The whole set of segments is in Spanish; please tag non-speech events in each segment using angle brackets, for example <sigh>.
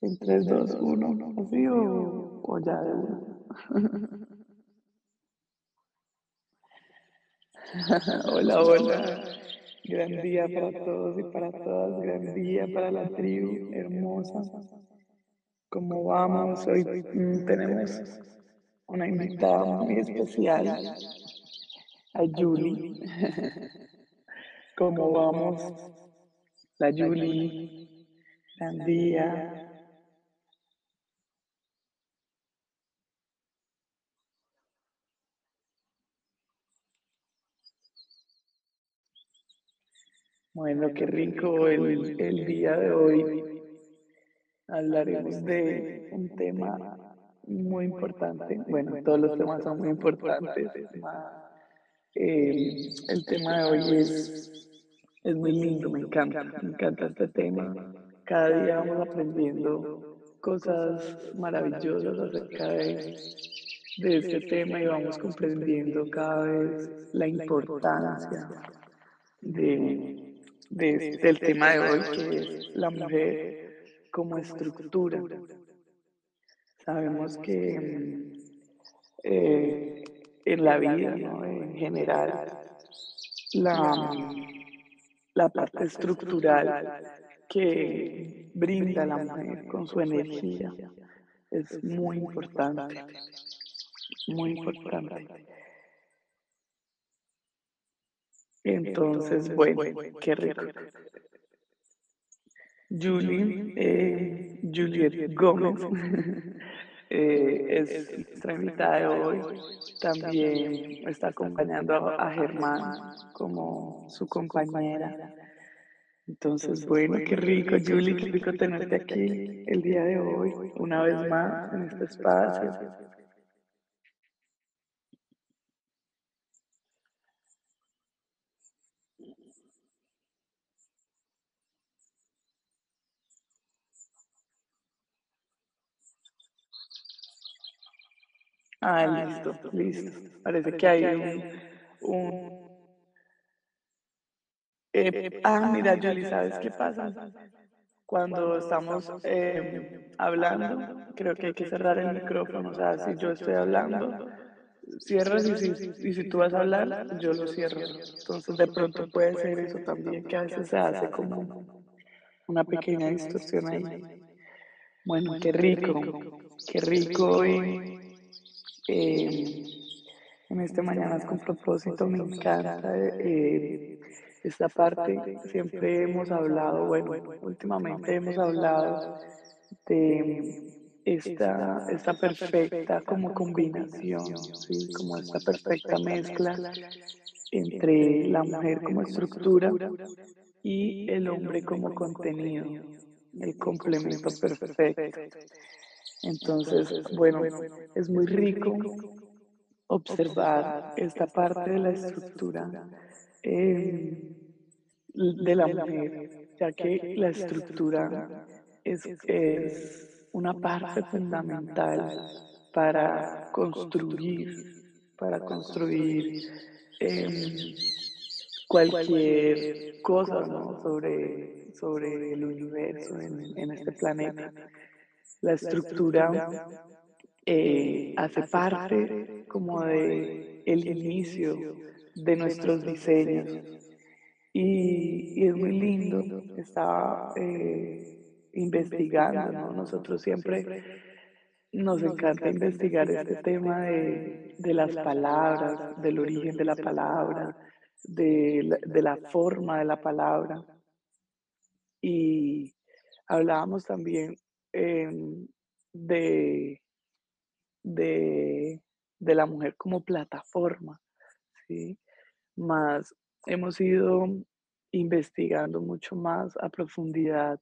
En 3, 2, 1, ¿así o, o ya de uno? <laughs> hola, hola. Gran día para todos y para todas. Gran día para la tribu hermosa. ¿Cómo vamos? Hoy mm, tenemos una invitada muy especial, a Julie. <laughs> ¿Cómo vamos? La Julie. Gran día. Bueno, qué rico el, el día de hoy. Hablaremos de un tema muy importante. Bueno, todos los temas son muy importantes. Eh, el tema de hoy es, es muy lindo, me encanta, me encanta este tema. Cada día vamos aprendiendo cosas maravillosas acerca de, de este tema y vamos comprendiendo cada vez la importancia de, del tema de hoy, que es la mujer como estructura. Sabemos que eh, en la vida, en general, la, la parte estructural que brinda la mujer con su energía es muy importante, muy importante. Entonces, bueno, qué rico. Julie, eh, Juliet Gómez, <laughs> <laughs> eh, es nuestra invitada de hoy. También está acompañando a Germán como su compañera. Entonces, bueno, qué rico, Julie, qué rico tenerte aquí el día de hoy, una vez más en este espacio. Ah, listo, listo. Parece que hay un... Eh, ah, mira, Julie, ¿sabes qué pasa? Cuando estamos eh, hablando, creo que hay que cerrar el micrófono. O sea, si yo estoy hablando, cierras y si, y si tú vas a hablar, yo lo cierro. Entonces, de pronto puede ser eso también, que a veces se hace como una pequeña distorsión ahí. Bueno, qué rico, qué rico. Y, eh, en este Mañanas con propósito me encanta eh, esta parte. Siempre hemos hablado, bueno, últimamente hemos hablado de esta, esta perfecta como combinación, ¿sí? como esta perfecta mezcla entre la mujer como estructura y el hombre como contenido, el complemento perfecto. Entonces, bueno, es muy rico observar esta parte de la estructura eh, de la mujer, ya que la estructura es, es una parte fundamental para construir, para construir eh, cualquier cosa sobre, sobre el universo en, en este planeta. La estructura eh, hace parte como de el inicio de nuestros diseños y, es muy lindo. Estaba eh, investigando, Nosotros siempre nos encanta investigar este tema de, de las palabras, del origen de la palabra, de la, de la forma de la palabra. Y hablábamos también Em, de, de, de, la mujer como plataforma, Más hemos ido investigando mucho más a profundidad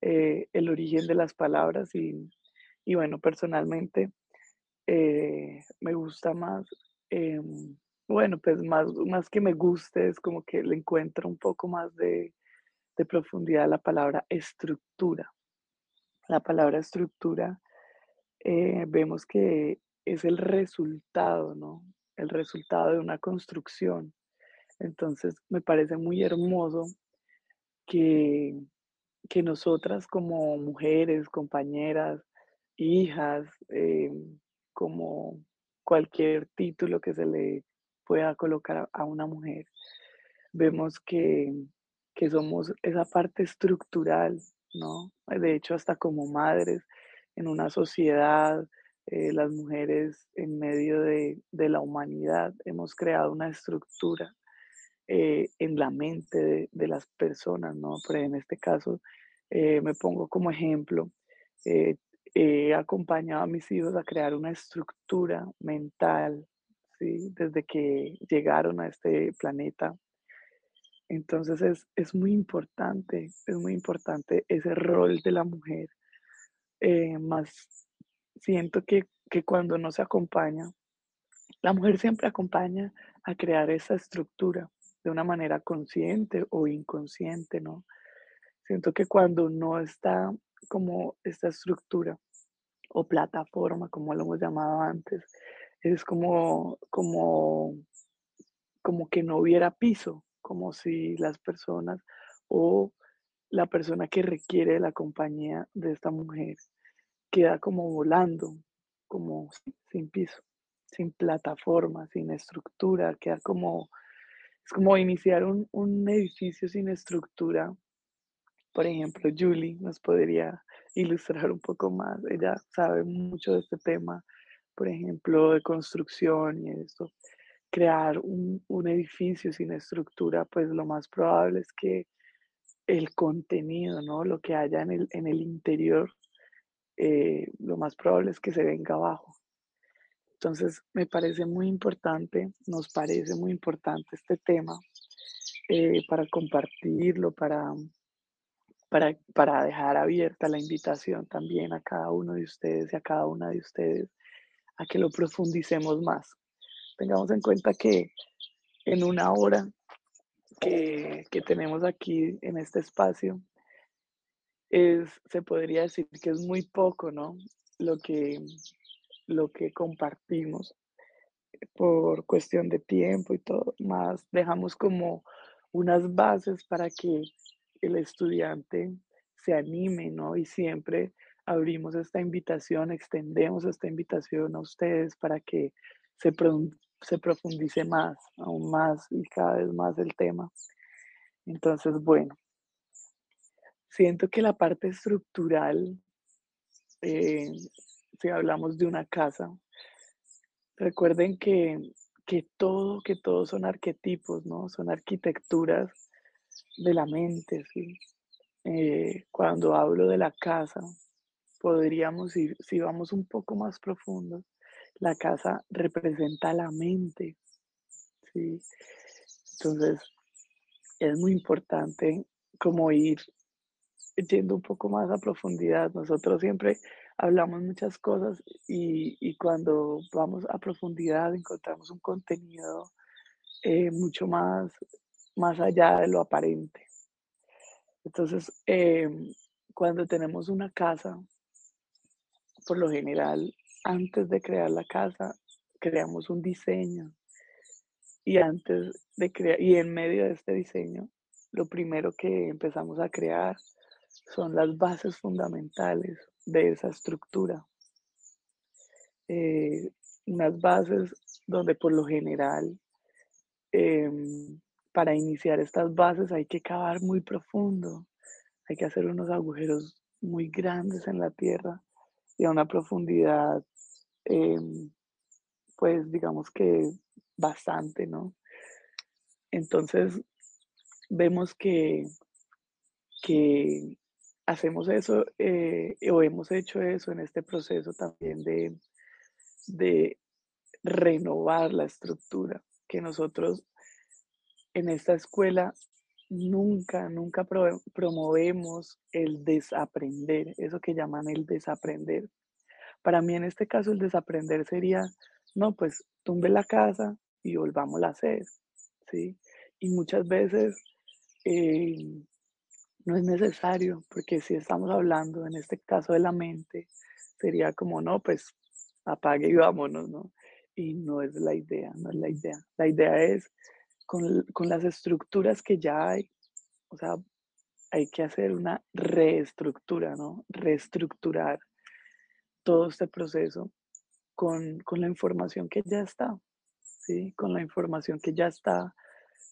eh, el origen de las palabras y, y bueno, personalmente eh, me gusta más, em, bueno, pues más, más que me guste, es como que le encuentro un poco más de, de profundidad la palabra estructura. La palabra estructura eh, vemos que es el resultado, ¿no? El resultado de una construcción. Entonces me parece muy hermoso que, que nosotras como mujeres, compañeras, hijas, em, como cualquier título que se le pueda colocar a una mujer, vemos que, que somos esa parte estructural, ¿no? De hecho, hasta como madres en una sociedad, eh, las mujeres en medio de, de la humanidad hemos creado una estructura eh, en la mente de, las personas, ¿no? Pero en este caso, eh, me pongo como ejemplo, he acompañado a mis hijos a crear una estructura mental, ¿sí? Desde que llegaron a este planeta. Entonces es, es muy importante, es muy importante ese rol de la mujer. más siento que, que cuando no se acompaña, la mujer siempre acompaña a crear esa estructura de una manera consciente o inconsciente, ¿no? Siento que cuando no está como esta estructura o plataforma, como lo hemos llamado antes, es como, como, como que no hubiera piso, como si las personas o la persona que requiere la compañía de esta mujer queda como volando, como si- sin piso, sin plataforma, sin estructura, queda como, es como iniciar un, un edificio sin estructura por ejemplo, Julie nos podría <laughs> ilustrar un poco más. Ella sabe mucho de este tema, por ejemplo, de construcción y esto. Crear un, un edificio sin estructura, pues lo más probable es que el contenido, ¿no? Lo que haya en el, en el interior, eh, lo más probable es que se venga abajo. Entonces, me parece muy importante, nos parece muy importante este tema eh, para compartirlo, para para, para dejar abierta la invitación también a cada uno de ustedes y a cada una de ustedes a que lo profundicemos más. Tengamos en cuenta que en una hora que, que tenemos aquí en este espacio, es, se podría decir que es muy poco, ¿no? Lo que, lo que compartimos por cuestión de tiempo y todo, más dejamos como unas bases para que el estudiante se anime, ¿no? Y siempre abrimos esta invitación, extendemos esta invitación a ustedes para que se, pro- se profundice más, aún más y cada vez más el tema. Entonces, bueno, siento que la parte estructural, eh, si hablamos de una casa, recuerden que, que todo, que todo son arquetipos, ¿no? Son arquitecturas de la mente, ¿sí? Eh, cuando hablo de la casa, podríamos ir, si vamos un poco más profundo, la casa representa la mente, ¿sí? Entonces, es muy importante como ir yendo un poco más a profundidad. Nosotros siempre hablamos muchas cosas y, y cuando vamos a profundidad encontramos un contenido eh, mucho más, más allá de lo aparente. Entonces, em, cuando tenemos una casa, por lo general, antes de crear la casa, creamos un diseño y antes de crear, y en medio de este diseño, lo primero que empezamos a crear son las bases fundamentales de esa estructura. Eh, unas bases donde por lo general, em, para iniciar estas bases hay que cavar muy profundo, hay que hacer unos agujeros muy grandes en la tierra y a una profundidad, em, pues digamos que bastante, ¿no? Entonces vemos que, que hacemos eso eh, o hemos hecho eso en este proceso también de, renovar la estructura, que nosotros en esta escuela nunca, nunca pro- promovemos el desaprender, eso que llaman el desaprender. Para mí en este caso el desaprender sería, no, pues tumbe la casa y volvámosla a hacer, ¿sí? Y muchas veces eh, no es necesario, porque si estamos hablando en este caso de la mente, sería como, no, pues apague y vámonos, ¿no? Y no es la idea, no es la idea. La idea es con, con las estructuras que ya hay, o sea, hay que hacer una reestructura, ¿no? Reestructurar todo este proceso con, con la información que ya está, ¿sí? Con la información que ya está.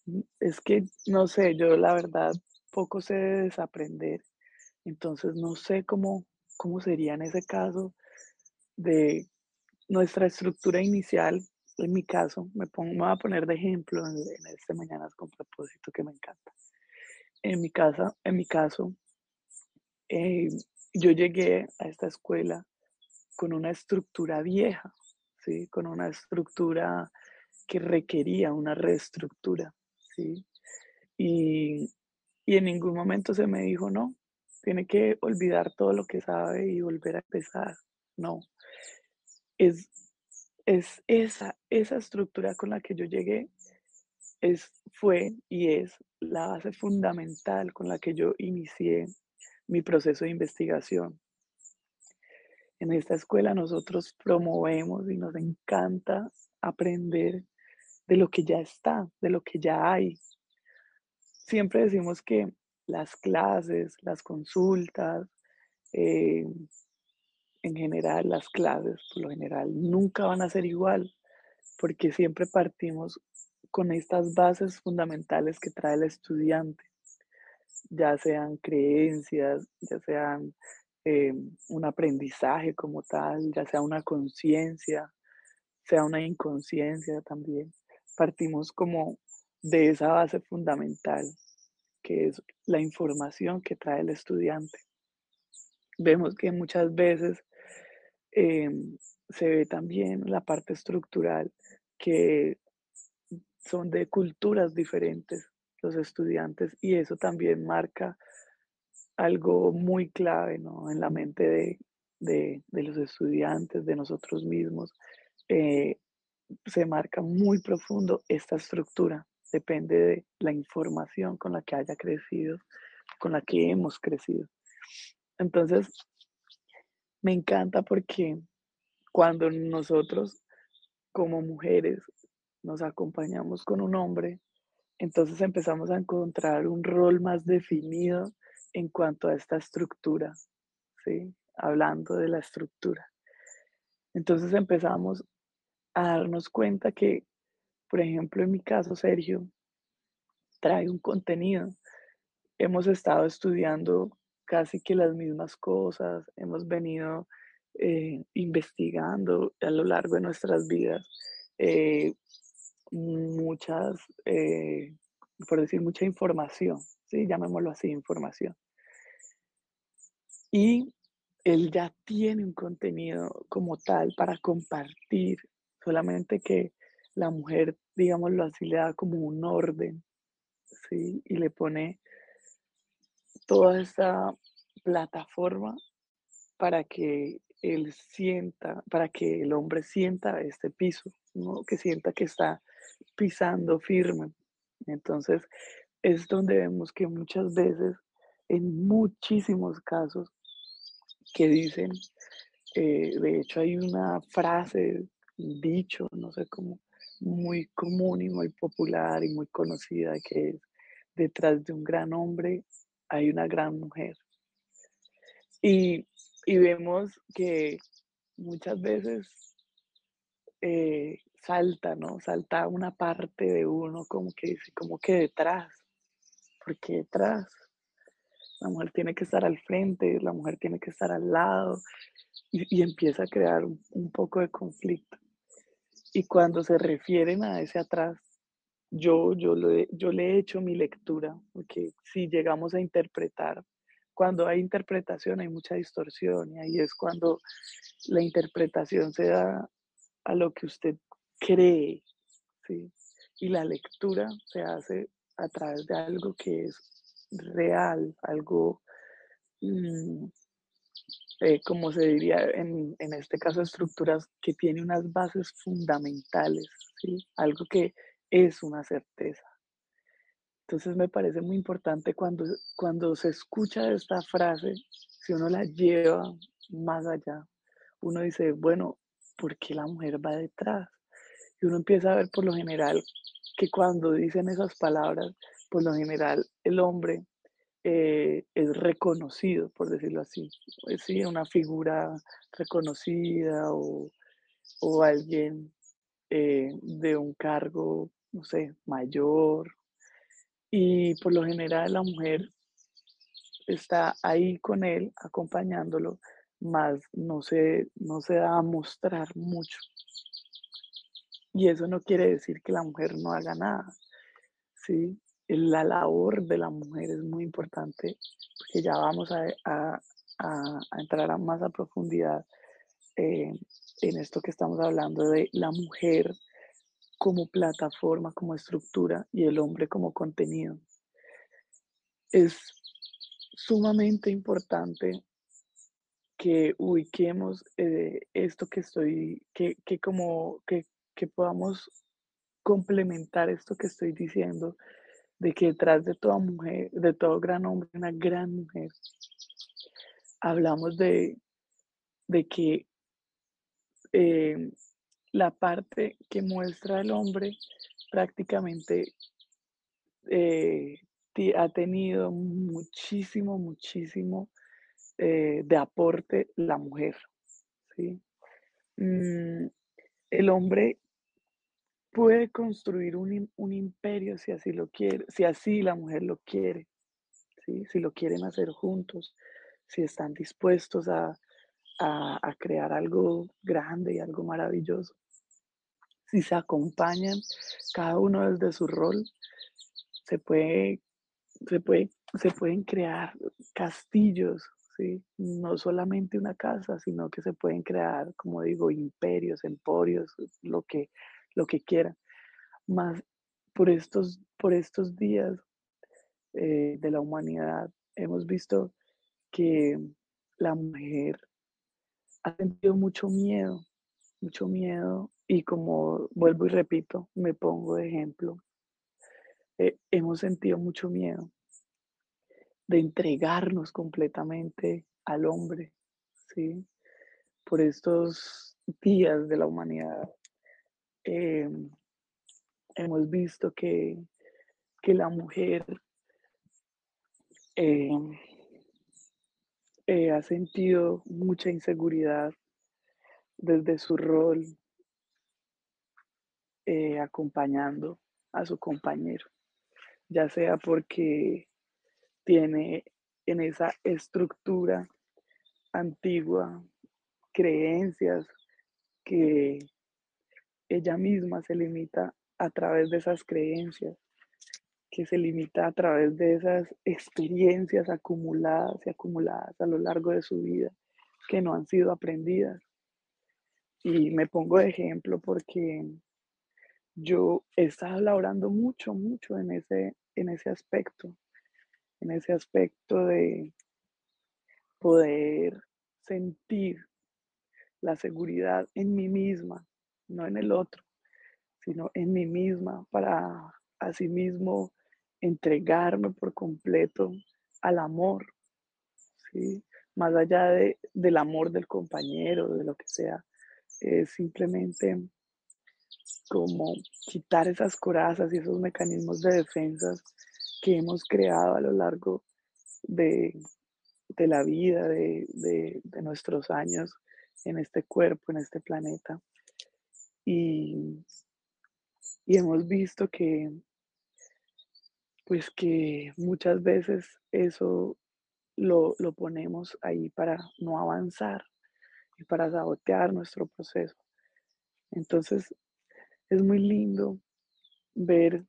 Mm, es que, no sé, yo la verdad poco sé de desaprender, entonces no sé cómo, cómo sería en ese caso de nuestra estructura inicial, en mi caso, me, pongo, me voy a poner de ejemplo en, en este Mañanas con propósito que me encanta. En mi casa, en mi caso, eh, yo llegué a esta escuela con una estructura vieja, ¿sí? con una estructura que requería una reestructura. ¿sí? Y, y en ningún momento se me dijo, no, tiene que olvidar todo lo que sabe y volver a empezar. No, es, es esa, esa estructura con la que yo llegué, es, fue y es la base fundamental con la que yo inicié mi proceso de investigación. En esta escuela nosotros promovemos y nos encanta aprender de lo que ya está, de lo que ya hay. Siempre decimos que las clases, las consultas, eh, en general las clases, por lo general, nunca van a ser igual, porque siempre partimos con estas bases fundamentales que trae el estudiante, ya sean creencias, ya sean eh, un aprendizaje como tal, ya sea una conciencia, sea una inconsciencia también. Partimos como de esa base fundamental, que es la información que trae el estudiante. Vemos que muchas veces em, se ve también la parte estructural, que son de culturas diferentes los estudiantes y eso también marca algo muy clave en la mente de, los estudiantes, de nosotros mismos. Eh, se marca muy profundo esta estructura, depende de la información con la que haya crecido, con la que hemos crecido. Entonces, me encanta porque cuando nosotros como mujeres nos acompañamos con un hombre, entonces empezamos a encontrar un rol más definido en cuanto a esta estructura, ¿sí? Hablando de la estructura. Entonces empezamos a darnos cuenta que, por ejemplo, en mi caso, Sergio trae un contenido. Hemos estado estudiando casi que las mismas cosas, hemos venido eh, investigando a lo largo de nuestras vidas eh, muchas, eh, por decir, mucha información, ¿sí? llamémoslo así, información. Y él ya tiene un contenido como tal para compartir, solamente que la mujer, digámoslo así, le da como un orden, ¿sí? Y le pone toda esta plataforma para que él sienta, para que el hombre sienta este piso, ¿no? que sienta que está pisando firme. Entonces, es donde vemos que muchas veces, en muchísimos casos, que dicen, eh, de hecho hay una frase, dicho, no sé cómo, muy común y muy popular y muy conocida, que es, detrás de un gran hombre hay una gran mujer. Y, vemos que muchas veces eh, salta, ¿no? Salta una parte de uno como que dice, como que detrás. porque detrás? La mujer tiene que estar al frente, la mujer tiene que estar al lado y, empieza a crear un, poco de conflicto. Y cuando se refieren a ese atrás, yo, yo, yo le he hecho mi lectura, porque si llegamos a interpretar, cuando hay interpretación hay mucha distorsión y ahí es cuando la interpretación se da a lo que usted cree, ¿sí? Y la lectura se hace a través de algo que es real, algo, mm, eh, como se diría en, en, este caso, estructuras que tiene unas bases fundamentales, ¿sí? Algo que es una certeza. Entonces me parece muy importante cuando, cuando se escucha esta frase, si uno la lleva más allá, uno dice, bueno, ¿por qué la mujer va detrás? Y uno empieza a ver por lo general que cuando dicen esas palabras, por lo general el hombre eh, es reconocido, por decirlo así. Pues sí, una figura reconocida o, o alguien eh, de un cargo, no sé, mayor. Y por lo general la mujer está ahí con él, acompañándolo, más no se, no se da a mostrar mucho. Y eso no quiere decir que la mujer no haga nada, ¿sí? La labor de la mujer es muy importante, porque ya vamos a, a, a, entrar a más a profundidad eh, en esto que estamos hablando de la mujer como plataforma, como estructura y el hombre como contenido. Es sumamente importante que ubiquemos eh, esto que estoy, que, que como que, que podamos complementar esto que estoy diciendo, de que detrás de toda mujer, de todo gran hombre, una gran mujer, hablamos de, de que eh, la parte que muestra el hombre prácticamente eh, ha tenido muchísimo, muchísimo eh, de aporte la mujer. ¿sí? Mm, el hombre puede construir un, un, imperio si así lo quiere, si así la mujer lo quiere, si lo quieren hacer juntos, si están dispuestos a, a, a crear algo grande y algo maravilloso. Si se acompañan cada uno desde su rol, se puede se, puede, se pueden crear castillos, ¿sí? no solamente una casa, sino que se pueden crear, como digo, imperios, emporios, lo que, lo que quieran. Más por estos, por estos días eh, de la humanidad hemos visto que la mujer ha sentido mucho miedo, mucho miedo y como vuelvo y repito, me pongo de ejemplo, eh, hemos sentido mucho miedo de entregarnos completamente al hombre, ¿sí? Por estos días de la humanidad em, hemos visto que, que la mujer em, eh, ha sentido mucha inseguridad desde su rol eh, acompañando a su compañero ya sea porque tiene en esa estructura antigua creencias que ella misma se limita a través de esas creencias, que se limita a través de esas experiencias acumuladas y acumuladas a lo largo de su vida que no han sido aprendidas. Y me pongo de ejemplo porque yo he laborando mucho, mucho en ese, en ese aspecto, en ese aspecto de poder sentir la seguridad en mí misma, no en el otro, sino en mí misma para asimismo entregarme por completo al amor, ¿sí? más allá de, del amor del compañero, de lo que sea, es simplemente como quitar esas corazas y esos mecanismos de defensas que hemos creado a lo largo de, la vida, de, nuestros años en este cuerpo, en este planeta. Y, hemos visto que, pues que muchas veces eso lo, lo ponemos ahí para no avanzar y para sabotear nuestro proceso. Entonces, es muy lindo ver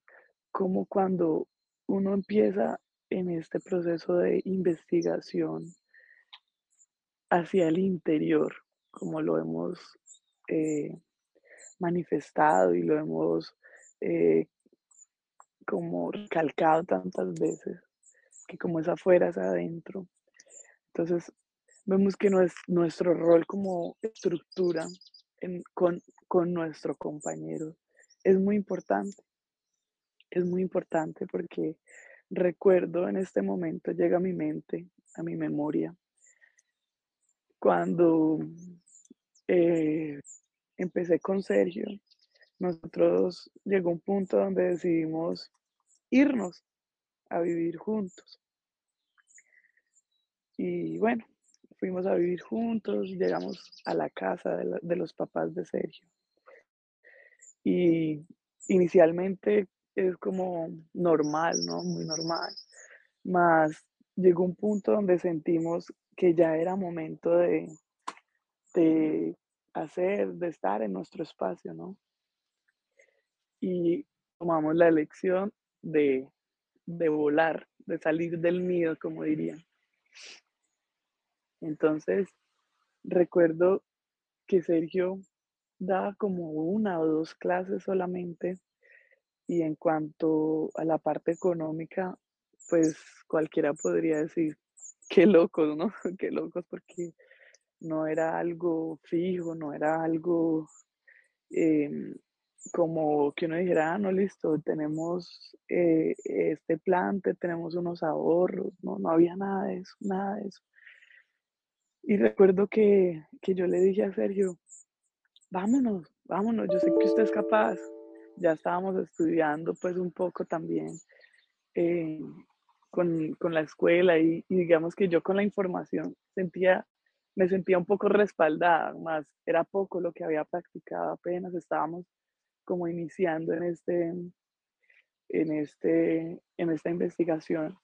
cómo cuando uno empieza en este proceso de investigación hacia el interior, como lo hemos eh, manifestado y lo hemos eh, como recalcado tantas veces, que como es afuera es adentro. Entonces, vemos que nuestro rol como estructura con, con nuestro compañero. Es muy importante, es muy importante porque recuerdo en este momento, llega a mi mente, a mi memoria, cuando eh, empecé con Sergio, nosotros llegó un punto donde decidimos irnos a vivir juntos. Y bueno, fuimos a vivir juntos, llegamos a la casa de, los papás de Sergio. Y inicialmente es como normal, ¿no? Muy normal. Más llegó un punto donde sentimos que ya era momento de, de hacer, de estar en nuestro espacio, ¿no? Y tomamos la elección de, de volar, de salir del nido, como dirían. Entonces, recuerdo que Sergio daba como una o dos clases solamente y en cuanto a la parte económica, pues cualquiera podría decir, qué locos, ¿no? <laughs> Qué locos porque no era algo fijo, no era algo em, como que uno dijera, ah, no, listo, tenemos eh, este plan, te- tenemos unos ahorros, no, no había nada de eso, nada de eso. Y recuerdo que, que yo le dije a Sergio, vámonos, vámonos, yo sé que usted es capaz. Ya estábamos estudiando pues un poco también eh, con, con la escuela y digamos que yo con la información sentía, me sentía un poco respaldada, más era poco lo que había practicado, apenas estábamos como iniciando en este, en este, en esta investigación.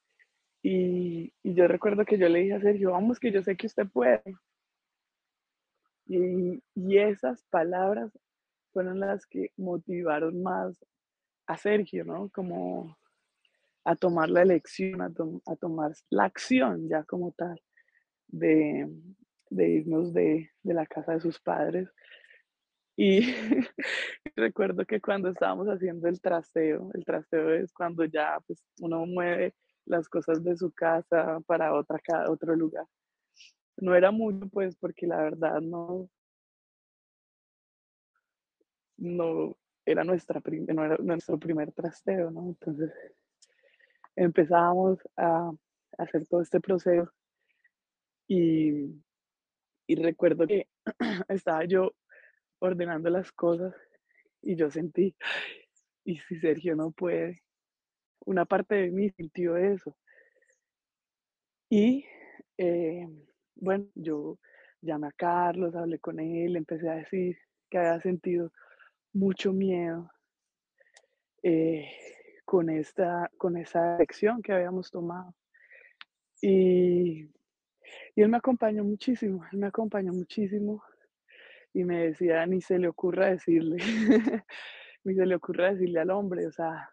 Y, y yo recuerdo que yo le dije a Sergio, vamos que yo sé que usted puede. Y, y esas palabras fueron las que motivaron más a Sergio, ¿no? Como a tomar la elección, a, tom- a tomar la acción ya como tal de, de irnos de, de la casa de sus padres. Y <laughs> recuerdo que cuando estábamos haciendo el trasteo, el trasteo es cuando ya pues, uno mueve las cosas de su casa para otra, otro lugar. No era mucho, pues, porque la verdad no, no era nuestra no era nuestro primer trasteo, ¿no? Entonces empezábamos a hacer todo este proceso y, y recuerdo que <clears throat> estaba yo ordenando las cosas y yo sentí, y si Sergio no puede, una parte de mí sintió eso. Y eh, bueno, yo llamé a Carlos, hablé con él, empecé a decir que había sentido mucho miedo eh, con, esta, con esa elección que habíamos tomado. Y, y él me acompañó muchísimo, él me acompañó muchísimo y me decía, ni se le ocurra decirle, <laughs> ni se le ocurra decirle al hombre, o sea,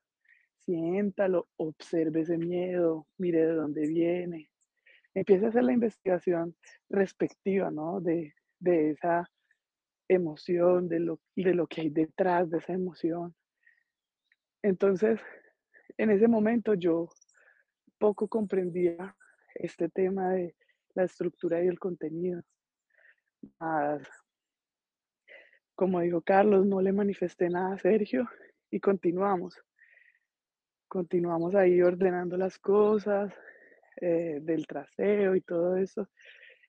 siéntalo, observe ese miedo, mire de dónde viene, empiece a hacer la investigación respectiva, ¿no? De, de esa emoción, de lo, de lo que hay detrás de esa emoción. Entonces, en ese momento yo poco comprendía este tema de la estructura y el contenido. Más, como dijo Carlos, no le manifesté nada a Sergio y continuamos. Continuamos ahí ordenando las cosas eh, del traseo y todo eso.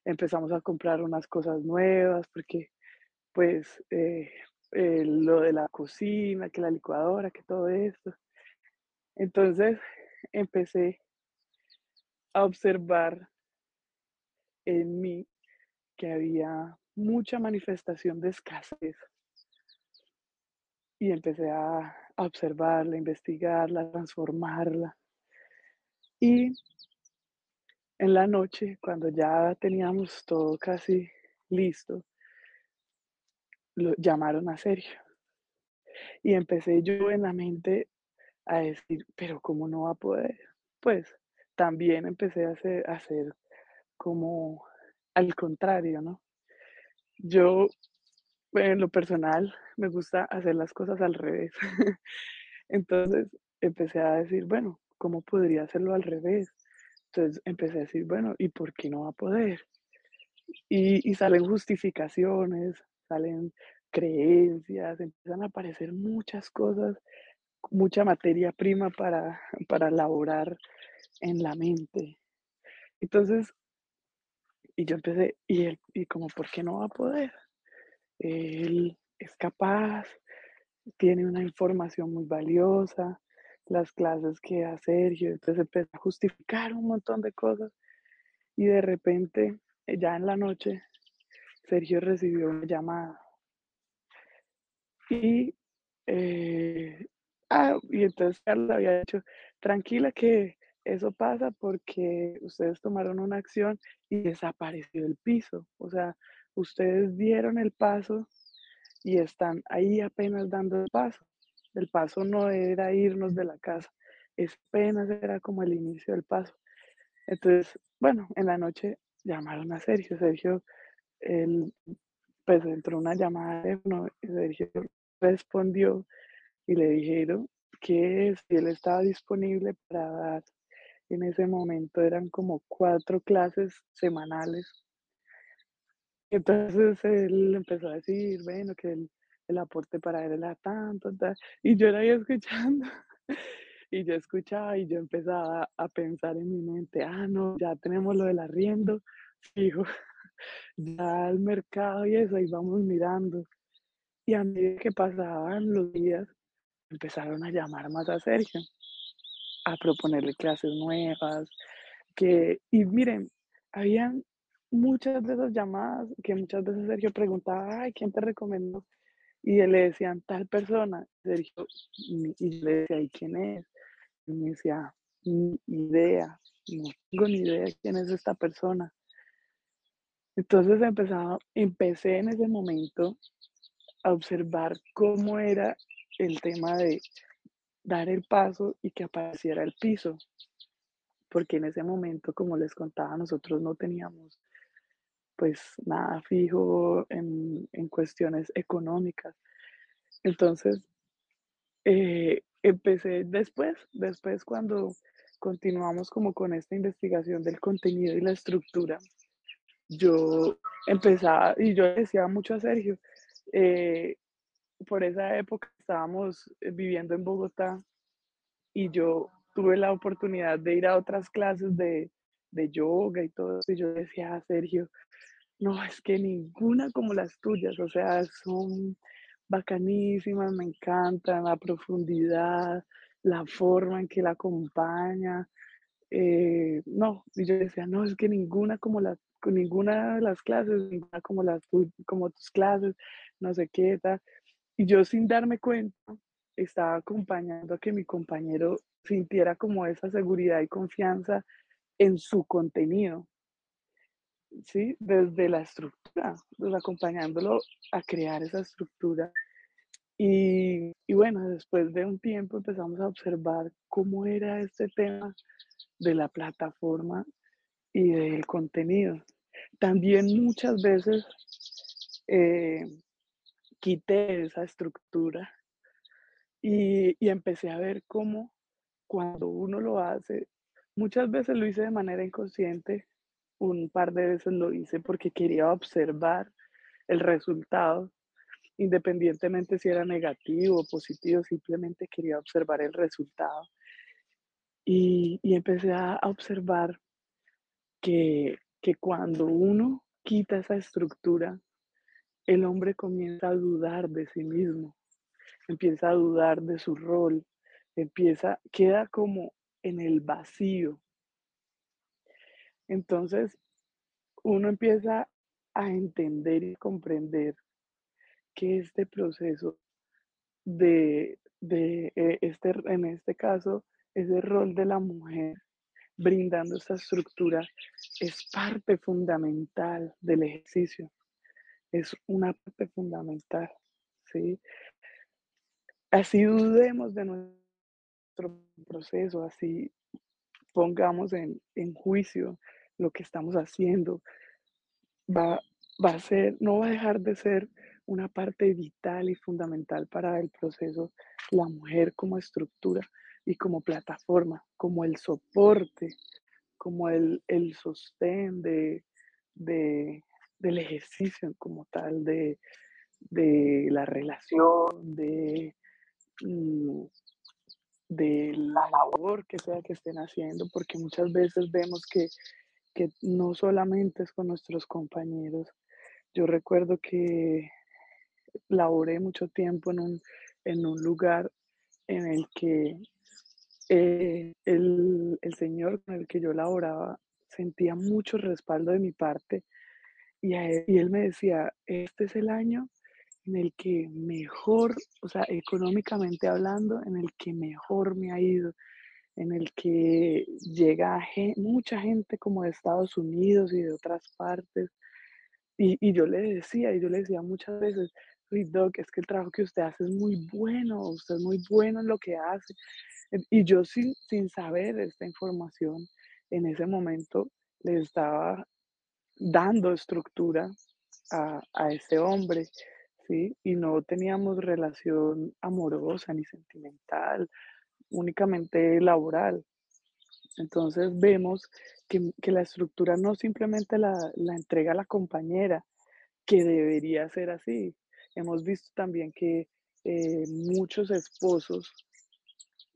Empezamos a comprar unas cosas nuevas porque pues eh, eh, lo de la cocina, que la licuadora, que todo esto. Entonces empecé a observar en mí que había mucha manifestación de escasez y empecé a, observarla, investigarla, transformarla. Y en la noche, cuando ya teníamos todo casi listo, lo llamaron a Sergio. Y empecé yo en la mente a decir, pero ¿cómo no va a poder? Pues también empecé a hacer, a hacer como al contrario, ¿no? Yo, en lo personal, me gusta hacer las cosas al revés. <laughs> Entonces empecé a decir, bueno, ¿cómo podría hacerlo al revés? Entonces empecé a decir, bueno, ¿y por qué no va a poder? Y, y salen justificaciones, salen creencias, empiezan a aparecer muchas cosas, mucha materia prima para, <laughs> para elaborar en la mente. Entonces, y yo empecé, y él, y como, ¿por qué no va a poder? Él es capaz, tiene una información muy valiosa, las clases que da Sergio, entonces empecé a justificar un montón de cosas. Y de repente, eh, ya en la noche, Sergio recibió una llamada. Y, eh, ah, y entonces Carla había dicho, tranquila que eso pasa porque ustedes tomaron una acción y desapareció el piso. O sea, ustedes dieron el paso y están ahí apenas dando el paso. El paso no era irnos de la casa, es apenas era como el inicio del paso. Entonces, bueno, en la noche llamaron a Sergio. Sergio, pues entró una llamada de uno y Sergio respondió y le dijeron que si él estaba disponible para dar en ese momento eran como cuatro clases semanales. Entonces él empezó a decir, bueno, que el, el aporte para él era tanto, y yo era ahí <laughs> escuchando. Y yo escuchaba y yo empezaba a pensar en mi mente, ah, no, ya tenemos lo del arriendo, fijo, <laughs> ya el mercado y eso, ahí vamos mirando. Y a medida que pasaban los días, empezaron a llamar más a Sergio, a proponerle clases nuevas, que, y miren, habían muchas de esas llamadas que muchas veces Sergio preguntaba, ay, ¿quién te recomendó? Y él le decían, tal persona, Sergio, y yo le decía, ¿y quién es? Y me decía, ni idea, no tengo ni idea quién es esta persona. Entonces empezaba, empecé en ese momento a observar cómo era el tema de dar el paso y que apareciera el piso, porque en ese momento, como les contaba, nosotros no teníamos pues nada fijo en, en cuestiones económicas. Entonces, eh, empecé después, después cuando continuamos como con esta investigación del contenido y la estructura, yo empezaba, y yo decía mucho a Sergio, eh, por esa época estábamos eh, viviendo en Bogotá y yo tuve la oportunidad de ir a otras clases de, de yoga y todo eso, y yo decía a Sergio, no, es que ninguna como las tuyas, o sea, son bacanísimas, me encantan, la profundidad, la forma en que la acompaña. eh, no, y yo decía, no, es que ninguna como la, ninguna de las clases, ninguna como las como tus clases, no sé qué tal. Y yo sin darme cuenta, estaba acompañando a que mi compañero sintiera como esa seguridad y confianza en su contenido, ¿sí? Desde la estructura, pues acompañándolo a crear esa estructura y, y bueno, después de un tiempo empezamos a observar cómo era este tema de la plataforma y del contenido. También muchas veces eh, quité esa estructura y, y empecé a ver cómo cuando uno lo hace, muchas veces lo hice de manera inconsciente, un par de veces lo hice porque quería observar el resultado independientemente si era negativo o positivo, simplemente quería observar el resultado. Y, y empecé a, observar que, que cuando uno quita esa estructura, el hombre comienza a dudar de sí mismo, empieza a dudar de su rol, empieza, queda como en el vacío. Entonces, uno empieza a entender y comprender que este proceso de, de eh, este, en este caso, ese rol de la mujer brindando esta estructura es parte fundamental del ejercicio, es una parte fundamental, ¿sí? Así dudemos de nuestro proceso, así pongamos en, en juicio lo que estamos haciendo, va, va a ser, no va a dejar de ser una parte vital y fundamental para el proceso, la mujer como estructura y como plataforma, como el soporte, como el, el sostén de, de, del ejercicio como tal, de, de la relación, de, mm, de la labor que sea que estén haciendo, porque muchas veces vemos que, que no solamente es con nuestros compañeros. Yo recuerdo que laboré mucho tiempo en un, en un lugar en el que eh, el, el señor con el que yo laboraba sentía mucho respaldo de mi parte y, él, me decía, este es el año en el que mejor, o sea, económicamente hablando, en el que mejor me ha ido, en el que llega mucha gente como de Estados Unidos y de otras partes. Y, yo le decía, y yo le decía muchas veces, "Uy, Doc, es que el trabajo que usted hace es muy bueno, usted es muy bueno en lo que hace. Y yo sin, sin saber esta información, en ese momento le estaba dando estructura a, a ese hombre, ¿sí? Y no teníamos relación amorosa ni sentimental, únicamente laboral. Entonces vemos que, que la estructura no simplemente la, la entrega la compañera, que debería ser así. Hemos visto también que eh, muchos esposos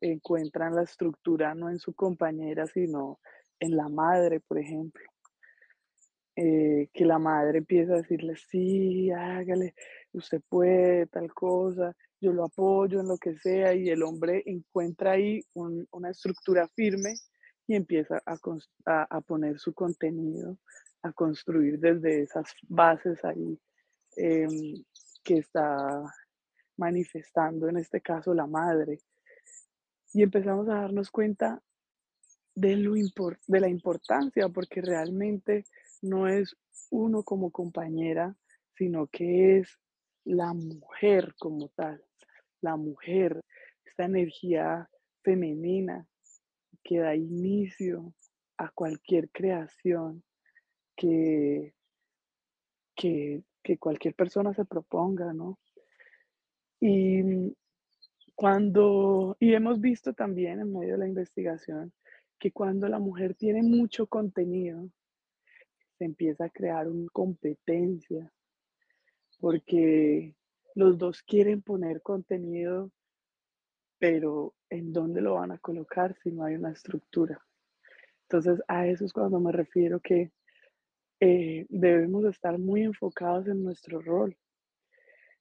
encuentran la estructura no en su compañera, sino en la madre, por ejemplo. Eh, que la madre empieza a decirle, sí, hágale, usted puede, tal cosa, yo lo apoyo en lo que sea, y el hombre encuentra ahí un- una estructura firme y empieza a, a, a poner su contenido, a construir desde esas bases ahí em, que está manifestando, en este caso, la madre. Y empezamos a darnos cuenta de, lo de la importancia, porque realmente no es uno como compañera, sino que es la mujer como tal, la mujer, esta energía femenina que da inicio a cualquier creación que, que, cualquier persona se proponga, ¿no? Y cuando, y hemos visto también en medio de la investigación que cuando la mujer tiene mucho contenido, se empieza a crear una competencia, porque los dos quieren poner contenido, pero ¿en dónde lo van a colocar si no hay una estructura? Entonces, a eso es cuando me refiero que eh, debemos estar muy enfocados en nuestro rol,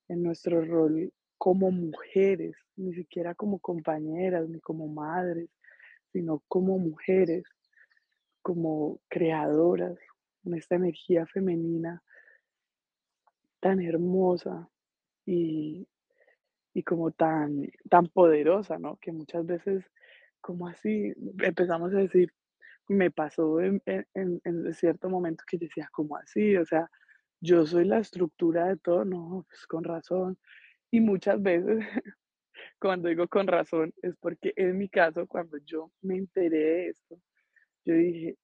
en nuestro rol como mujeres, ni siquiera como compañeras, ni como madres, sino como mujeres, como creadoras, en esta energía femenina tan hermosa y, y como tan, tan poderosa, ¿no? Que muchas veces, como así, empezamos a decir, me pasó en, en, en- cierto momento que decía, como así? O sea, yo soy la estructura de todo, no, pues con razón. Y muchas veces, <laughs> cuando digo con razón, es porque en mi caso, cuando yo me enteré de esto, yo dije,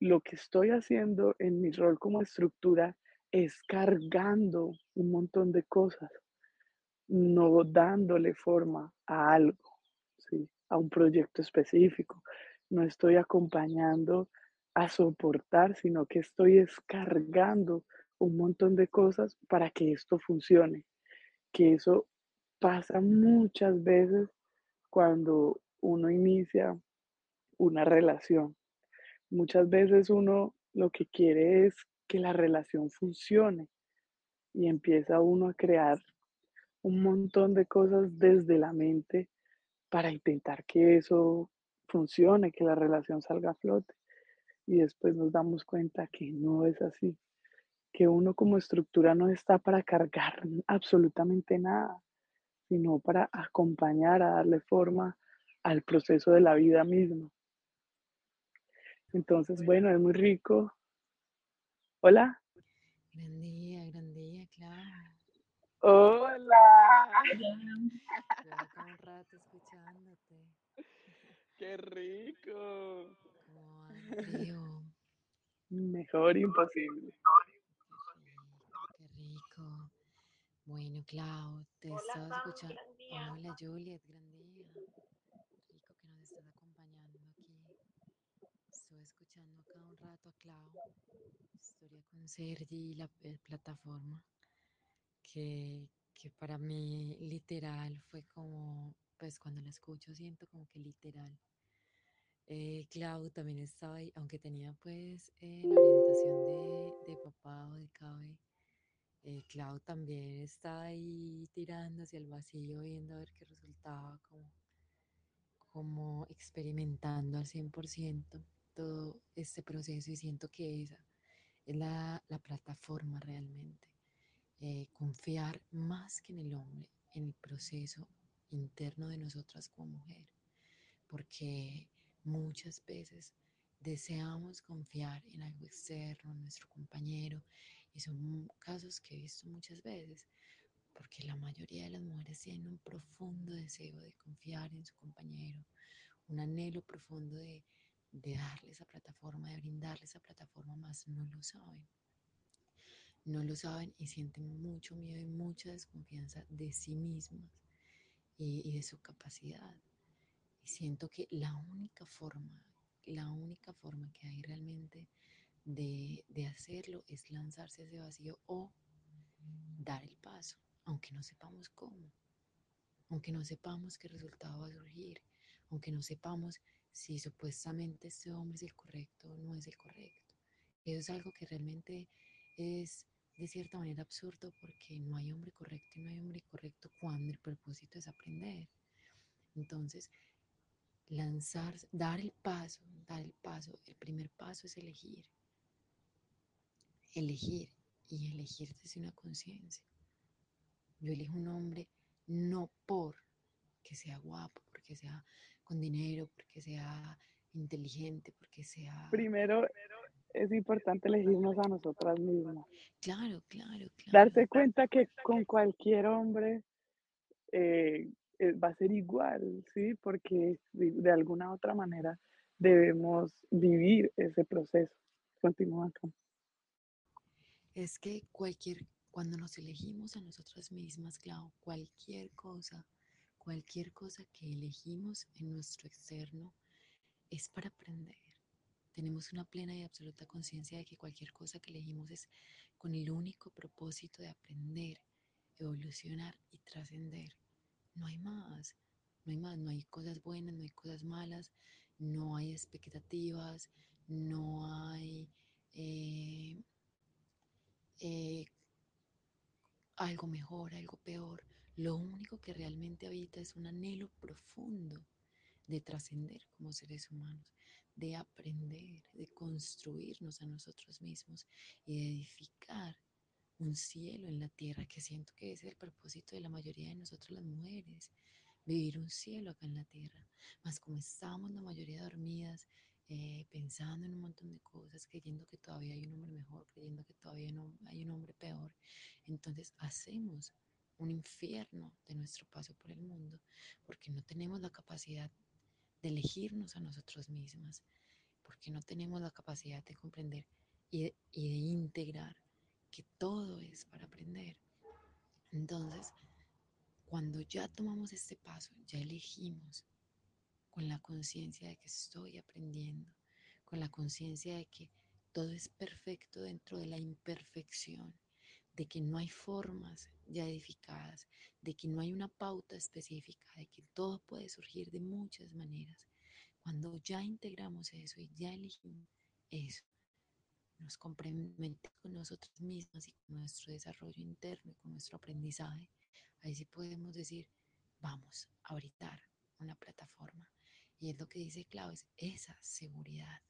lo que estoy haciendo en mi rol como estructura es cargando un montón de cosas no dándole forma a algo, ¿sí? A un proyecto específico. No estoy acompañando a soportar, sino que estoy descargando un montón de cosas para que esto funcione. Que eso pasa muchas veces cuando uno inicia una relación. Muchas veces uno lo que quiere es que la relación funcione y empieza uno a crear un montón de cosas desde la mente para intentar que eso funcione, que la relación salga a flote. Y después nos damos cuenta que no es así, que uno como estructura no está para cargar <laughs> absolutamente nada, sino para acompañar, a darle forma al proceso de la vida misma. Entonces, bueno, es muy rico. Hola. Gran día, gran día, Clau. Hola. Llevo un rato escuchándote. Qué rico. ¿Cómo va el frío? Mejor imposible. Qué rico, qué rico. Bueno, Clau, te estaba escuchando. Hola, Juliet, gran día. Rico que nos estás acompañando aquí. Estuve escuchando acá un rato a Clau. Historia con Sergi y la eh, plataforma. Que, que para mí literal fue como, pues cuando la escucho siento como que literal Eh, Clau también estaba ahí, aunque tenía pues eh, la orientación de, de papá o de cabe. eh, Clau también estaba ahí tirando hacia el vacío, viendo a ver qué resultaba, como, como experimentando al 100%. Todo este proceso y siento que esa es la, la plataforma realmente. Eh, confiar más que en el hombre, en el proceso interno de nosotras como mujer, porque muchas veces deseamos confiar en algo externo, en nuestro compañero, y son casos que he visto muchas veces, porque la mayoría de las mujeres tienen un profundo deseo de confiar en su compañero, un anhelo profundo de, de darle esa plataforma, de brindarle esa plataforma, más no lo saben. No lo saben y sienten mucho miedo y mucha desconfianza de sí mismas y, y de su capacidad. Y siento que la única forma, la única forma que hay realmente de, de hacerlo es lanzarse a ese vacío o dar el paso, aunque no sepamos cómo, aunque no sepamos qué resultado va a surgir, aunque no sepamos si supuestamente este hombre es el correcto o no es el correcto. Eso es algo que realmente es de cierta manera absurdo porque no hay hombre correcto y no hay hombre correcto cuando el propósito es aprender. Entonces, lanzar, dar el paso, dar el paso, el primer paso es elegir. Elegir y elegir desde una conciencia. Yo elijo un hombre no por que sea guapo, porque sea con dinero, porque sea inteligente, porque sea... Primero es importante elegirnos a nosotras mismas. Claro, claro, claro. Darse cuenta que con cualquier hombre eh, eh, va a ser igual, ¿sí? Porque de, alguna otra manera debemos vivir ese proceso. Continúa acá. Es que cualquier, cuando nos elegimos a nosotras mismas, Clau, cualquier cosa, cualquier cosa que elegimos en nuestro externo es para aprender. Tenemos una plena y absoluta conciencia de que cualquier cosa que elegimos es con el único propósito de aprender, evolucionar y trascender. No hay más, no hay más, no hay cosas buenas, no hay cosas malas, no hay expectativas, no hay eh, eh, algo mejor, algo peor. Lo único que realmente habita es un anhelo profundo de trascender como seres humanos, de aprender, de construirnos a nosotros mismos y de edificar un cielo en la tierra, que siento que es el propósito de la mayoría de nosotros las mujeres, vivir un cielo acá en la tierra. Más como estamos la mayoría dormidas, eh, pensando en un montón de cosas, creyendo que todavía hay un hombre mejor, creyendo que todavía no hay un hombre peor, entonces hacemos un infierno de nuestro paso por el mundo, porque no tenemos la capacidad de elegirnos a nosotros mismas, porque no tenemos la capacidad de comprender y y de integrar que todo es para aprender. Entonces, cuando ya tomamos este paso, ya elegimos con la conciencia de que estoy aprendiendo, con la conciencia de que todo es perfecto dentro de la imperfección, de que no hay formas ya edificadas, de que no hay una pauta específica, de que todo puede surgir de muchas maneras. Cuando ya integramos eso y ya elegimos eso, nos comprometemos con nosotros mismos y con nuestro desarrollo interno y con nuestro aprendizaje, ahí sí podemos decir, vamos a habitar una plataforma. Y es lo que dice Clau, es esa seguridad.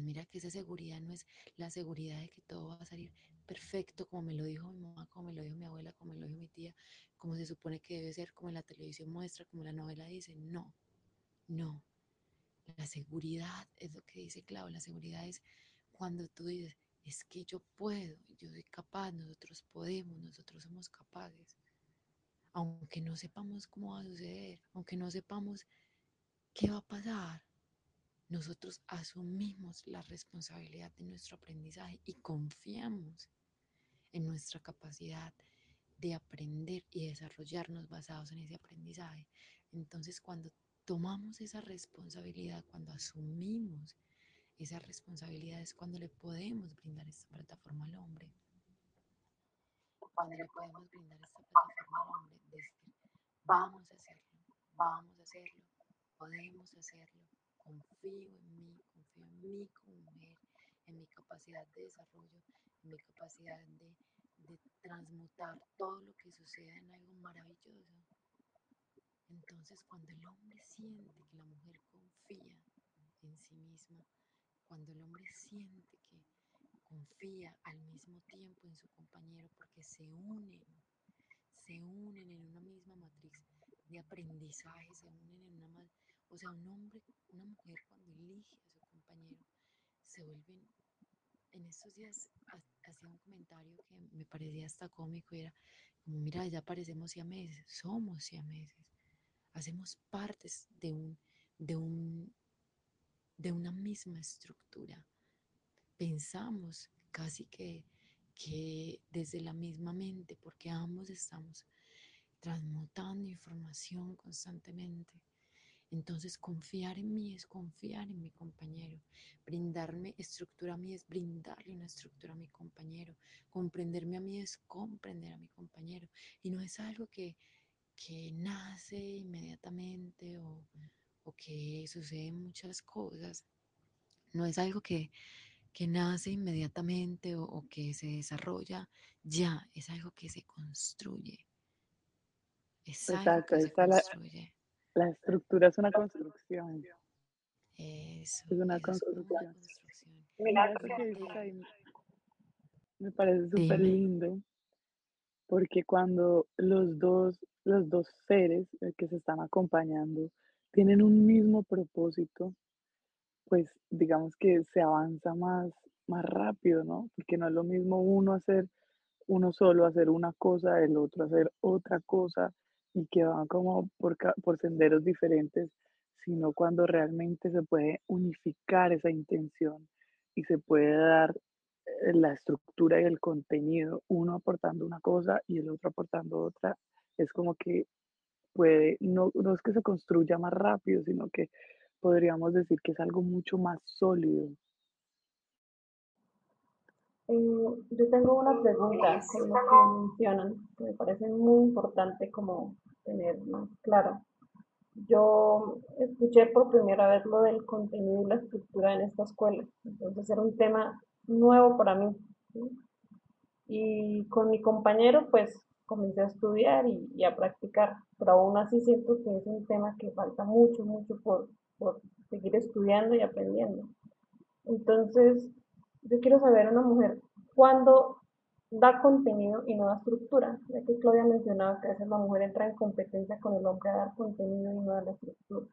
Mira que esa seguridad no es la seguridad de que todo va a salir perfecto, como me lo dijo mi mamá, como me lo dijo mi abuela, como me lo dijo mi tía, como se supone que debe ser, como la televisión muestra, como la novela dice. No, no. La seguridad es lo que dice Clau, la seguridad es cuando tú dices, es que yo puedo, yo soy capaz, nosotros podemos, nosotros somos capaces. Aunque no sepamos cómo va a suceder, aunque no sepamos qué va a pasar, nosotros asumimos la responsabilidad de nuestro aprendizaje y confiamos en nuestra capacidad de aprender y desarrollarnos basados en ese aprendizaje. Entonces, cuando tomamos esa responsabilidad, cuando asumimos esa responsabilidad, es cuando le podemos brindar esta plataforma al hombre. Cuando le podemos brindar esta plataforma al hombre, decir, vamos a hacerlo, vamos a hacerlo, podemos hacerlo confío en mí, confío en mí como mujer, en mi capacidad de desarrollo, en mi capacidad de, de transmutar todo lo que suceda en algo maravilloso. Entonces cuando el hombre siente que la mujer confía en sí misma, cuando el hombre siente que confía al mismo tiempo en su compañero porque se unen, se unen en una misma matriz de aprendizaje, se unen en una o sea, un hombre, una mujer cuando elige a su compañero se vuelven en estos días hacía un comentario que me parecía hasta cómico era como, mira, ya parecemos siameses, somos siameses, hacemos partes de un, de un, de una misma estructura. Pensamos casi que, que desde la misma mente, porque ambos estamos transmutando información constantemente. Entonces confiar en mí es confiar en mi compañero. Brindarme estructura a mí es brindarle una estructura a mi compañero. Comprenderme a mí es comprender a mi compañero. Y no es algo que, que nace inmediatamente o, o que suceden muchas cosas. No es algo que, que nace inmediatamente o, o, que se desarrolla ya, es algo que se construye. Es algo que se construye. La estructura es una construcción. Eso, es una construcción. Mira, que me parece súper lindo porque cuando los dos, los dos seres eh, que se están acompañando tienen un mismo propósito, pues digamos que se avanza más, más rápido, ¿no? Porque no es lo mismo uno hacer, uno solo hacer una cosa, el otro hacer otra cosa, y que van como por, por senderos diferentes, sino cuando realmente se puede unificar esa intención y se puede dar eh, la estructura y el contenido, uno aportando una cosa y el otro aportando otra, es como que puede, no, no es que se construya más rápido, sino que podríamos decir que es algo mucho más sólido. Eh, yo tengo una pregunta con lo que mencionan, que me parece muy importante como tener más claro. Yo escuché por primera vez lo del contenido y la estructura en esta escuela, entonces era un tema nuevo para mí. Y con mi compañero pues comencé a estudiar y, a practicar, pero aún así siento que es un tema que falta mucho, mucho por, por seguir estudiando y aprendiendo. Entonces, yo quiero saber una mujer cuándo da contenido y no da estructura, ya que Claudia mencionaba que a veces la mujer entra en competencia con el hombre a dar contenido y no da la estructura.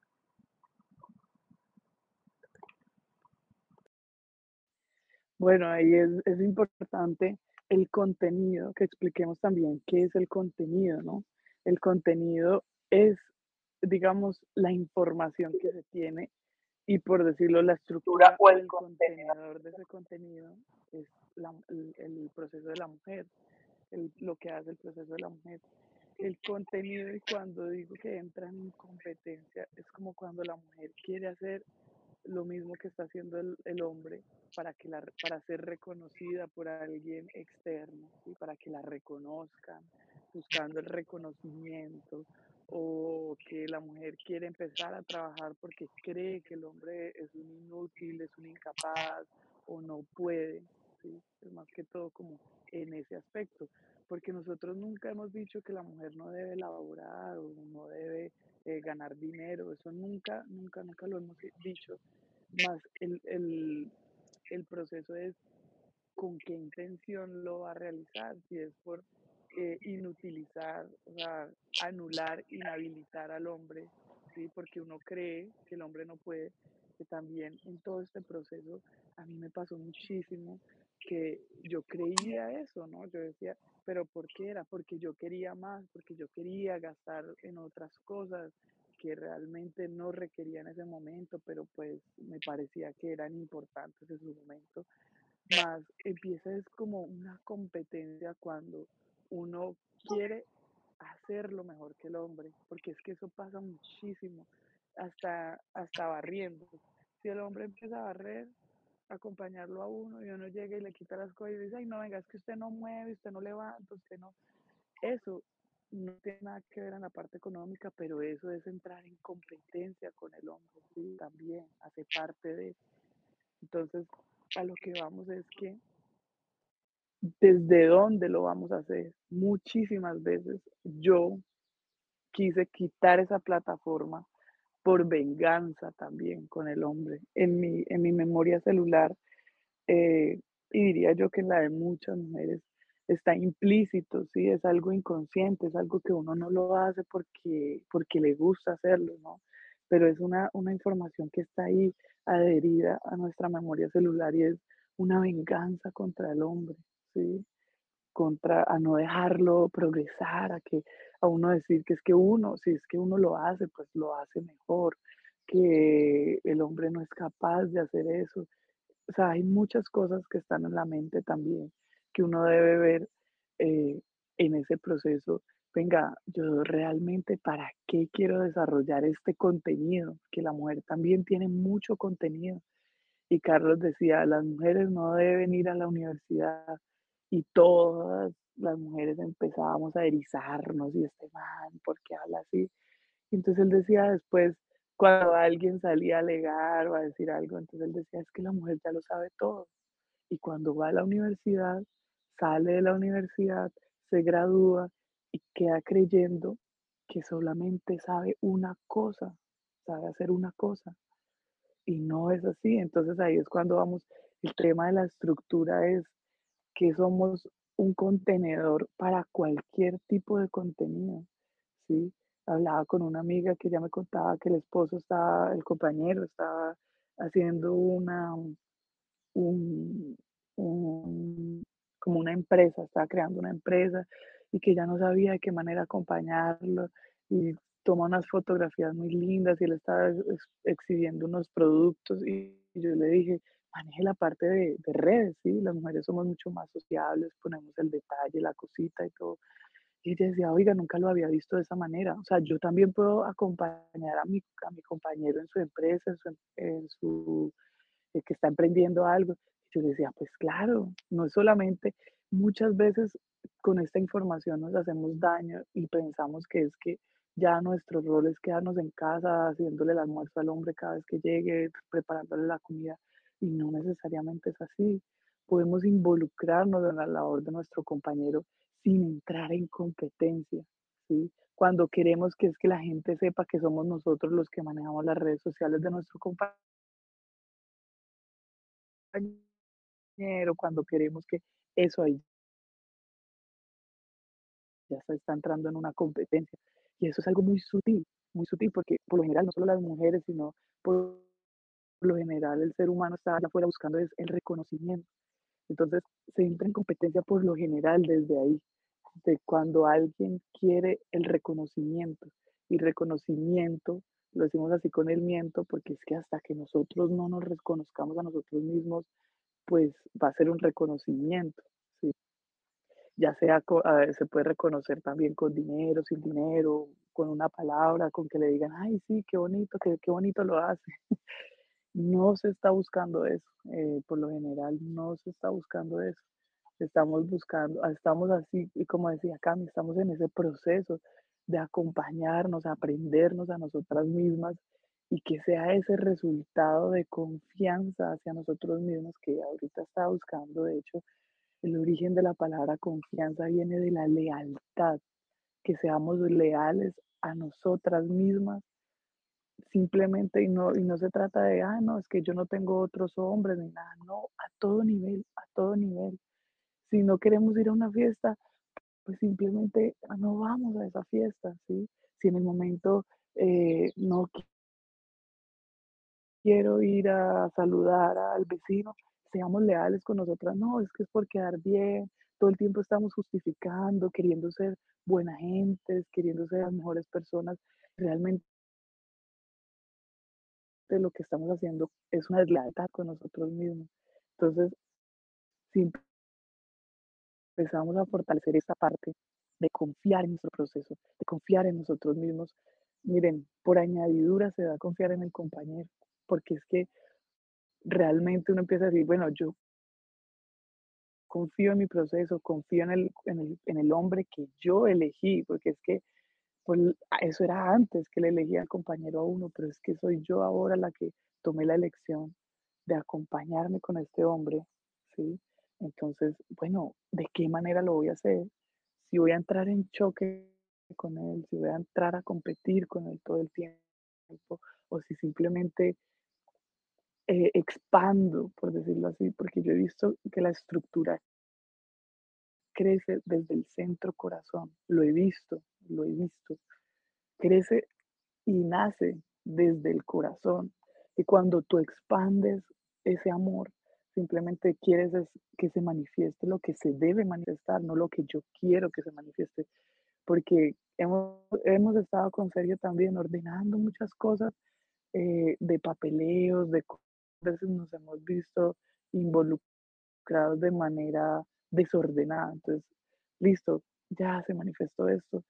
Bueno, ahí es, es importante el contenido, que expliquemos también qué es el contenido, ¿no? El contenido es, digamos, la información que se tiene y por decirlo, la estructura o el contenedor de ese contenido es el, proceso de la mujer, lo que hace el proceso de la mujer. El contenido y cuando digo que entra en competencia es como cuando la mujer quiere hacer lo mismo que está haciendo el, hombre para, que la, para ser reconocida por alguien externo, y para que la reconozcan, buscando el reconocimiento, o que la mujer quiere empezar a trabajar porque cree que el hombre es un inútil, es un incapaz o no puede, ¿sí? es más que todo como en ese aspecto, porque nosotros nunca hemos dicho que la mujer no debe laborar o no debe eh, ganar dinero, eso nunca, nunca, nunca lo hemos dicho, más el, el, el proceso es con qué intención lo va a realizar, si es por eh, inutilizar, anular, inhabilitar al hombre, ¿sí? porque uno cree que el hombre no puede, que también en todo este proceso a mí me pasó muchísimo que yo creía eso, ¿no? Yo decía, pero ¿por qué era? Porque yo quería más, porque yo quería gastar en otras cosas que realmente no requería en ese momento, pero pues me parecía que eran importantes en su momento. Más empieza es como una competencia cuando uno quiere hacerlo mejor que el hombre, porque es que eso pasa muchísimo, hasta, hasta barriendo. Si el hombre empieza a barrer, acompañarlo a uno y uno llega y le quita las cosas y dice, ay, no, venga, es que usted no mueve, usted no levanta, usted no. Eso no tiene nada que ver en la parte económica, pero eso es entrar en competencia con el hombre, sí, también hace parte de. Entonces, a lo que vamos es que desde dónde lo vamos a hacer. Muchísimas veces yo quise quitar esa plataforma por venganza también con el hombre. En mi, en mi memoria celular, eh, y diría yo que en la de muchas mujeres, está implícito, ¿sí? Es algo inconsciente, es algo que uno no lo hace porque, porque le gusta hacerlo, ¿no? Pero es una, una información que está ahí adherida a nuestra memoria celular y es una venganza contra el hombre, ¿sí? Contra, a no dejarlo progresar, a que a uno decir que es que uno, si es que uno lo hace, pues lo hace mejor, que el hombre no es capaz de hacer eso. O sea, hay muchas cosas que están en la mente también que uno debe ver eh, en ese proceso. Venga, yo realmente para qué quiero desarrollar este contenido, que la mujer también tiene mucho contenido. Y Carlos decía, las mujeres no deben ir a la universidad y todas las mujeres empezábamos a erizarnos y este man, ¿por qué habla así? Y entonces él decía después, cuando alguien salía a alegar o a decir algo, entonces él decía, es que la mujer ya lo sabe todo. Y cuando va a la universidad, sale de la universidad, se gradúa y queda creyendo que solamente sabe una cosa, sabe hacer una cosa. Y no es así. Entonces ahí es cuando vamos, el tema de la estructura es que somos un contenedor para cualquier tipo de contenido. ¿sí? Hablaba con una amiga que ya me contaba que el esposo estaba, el compañero estaba haciendo una, un, como una empresa, estaba creando una empresa y que ya no sabía de qué manera acompañarlo y toma unas fotografías muy lindas y él estaba exhibiendo unos productos y yo le dije, maneje la parte de, de, redes, ¿sí? Las mujeres somos mucho más sociables, ponemos el detalle, la cosita y todo. Y ella decía, oiga, nunca lo había visto de esa manera. O sea, yo también puedo acompañar a mi, a mi compañero en su empresa, en su, eh, que está emprendiendo algo. Yo decía, pues claro, no es solamente, muchas veces con esta información nos hacemos daño y pensamos que es que ya nuestro rol es quedarnos en casa haciéndole el almuerzo al hombre cada vez que llegue, preparándole la comida y no necesariamente es así. Podemos involucrarnos en la labor de nuestro compañero sin entrar en competencia, ¿sí? Cuando queremos que es que la gente sepa que somos nosotros los que manejamos las redes sociales de nuestro compañero cuando queremos que eso ahí ya se está entrando en una competencia. Y eso es algo muy sutil, muy sutil, porque por lo general no solo las mujeres, sino lo general el ser humano está afuera buscando es el reconocimiento. Entonces se entra en competencia por lo general desde ahí, de cuando alguien quiere el reconocimiento. Y reconocimiento, lo decimos así con el miento, porque es que hasta que nosotros no nos reconozcamos a nosotros mismos, pues va a ser un reconocimiento. Ya sea, se puede reconocer también con dinero, sin dinero, con una palabra, con que le digan, ay, sí, qué bonito, qué, qué bonito lo hace. <laughs> no se está buscando eso, eh, por lo general no se está buscando eso. Estamos buscando, estamos así, y como decía Cami, estamos en ese proceso de acompañarnos, aprendernos a nosotras mismas y que sea ese resultado de confianza hacia nosotros mismos que ahorita está buscando. De hecho, el origen de la palabra confianza viene de la lealtad, que seamos leales a nosotras mismas simplemente y no, y no se trata de, ah, no, es que yo no tengo otros hombres ni nada, no, a todo nivel, a todo nivel. Si no queremos ir a una fiesta, pues simplemente no vamos a esa fiesta, ¿sí? Si en el momento eh, no quiero ir a saludar al vecino, seamos leales con nosotras. No, es que es por quedar bien. Todo el tiempo estamos justificando, queriendo ser buena gente, queriendo ser las mejores personas. Realmente lo que estamos haciendo es una deslealtad con nosotros mismos. Entonces, si empezamos a fortalecer esta parte de confiar en nuestro proceso, de confiar en nosotros mismos, miren, por añadidura se da a confiar en el compañero porque es que realmente uno empieza a decir, bueno, yo confío en mi proceso, confío en el, en el, en el hombre que yo elegí, porque es que pues, eso era antes que le elegía compañero a uno, pero es que soy yo ahora la que tomé la elección de acompañarme con este hombre, ¿sí? Entonces, bueno, ¿de qué manera lo voy a hacer? Si voy a entrar en choque con él, si voy a entrar a competir con él todo el tiempo o si simplemente eh, expando, por decirlo así, porque yo he visto que la estructura crece desde el centro corazón, lo he visto, lo he visto, crece y nace desde el corazón. Y cuando tú expandes ese amor, simplemente quieres que se manifieste lo que se debe manifestar, no lo que yo quiero que se manifieste. Porque hemos, hemos estado con Sergio también ordenando muchas cosas eh, de papeleos, de veces nos hemos visto involucrados de manera desordenada. Entonces, listo, ya se manifestó esto.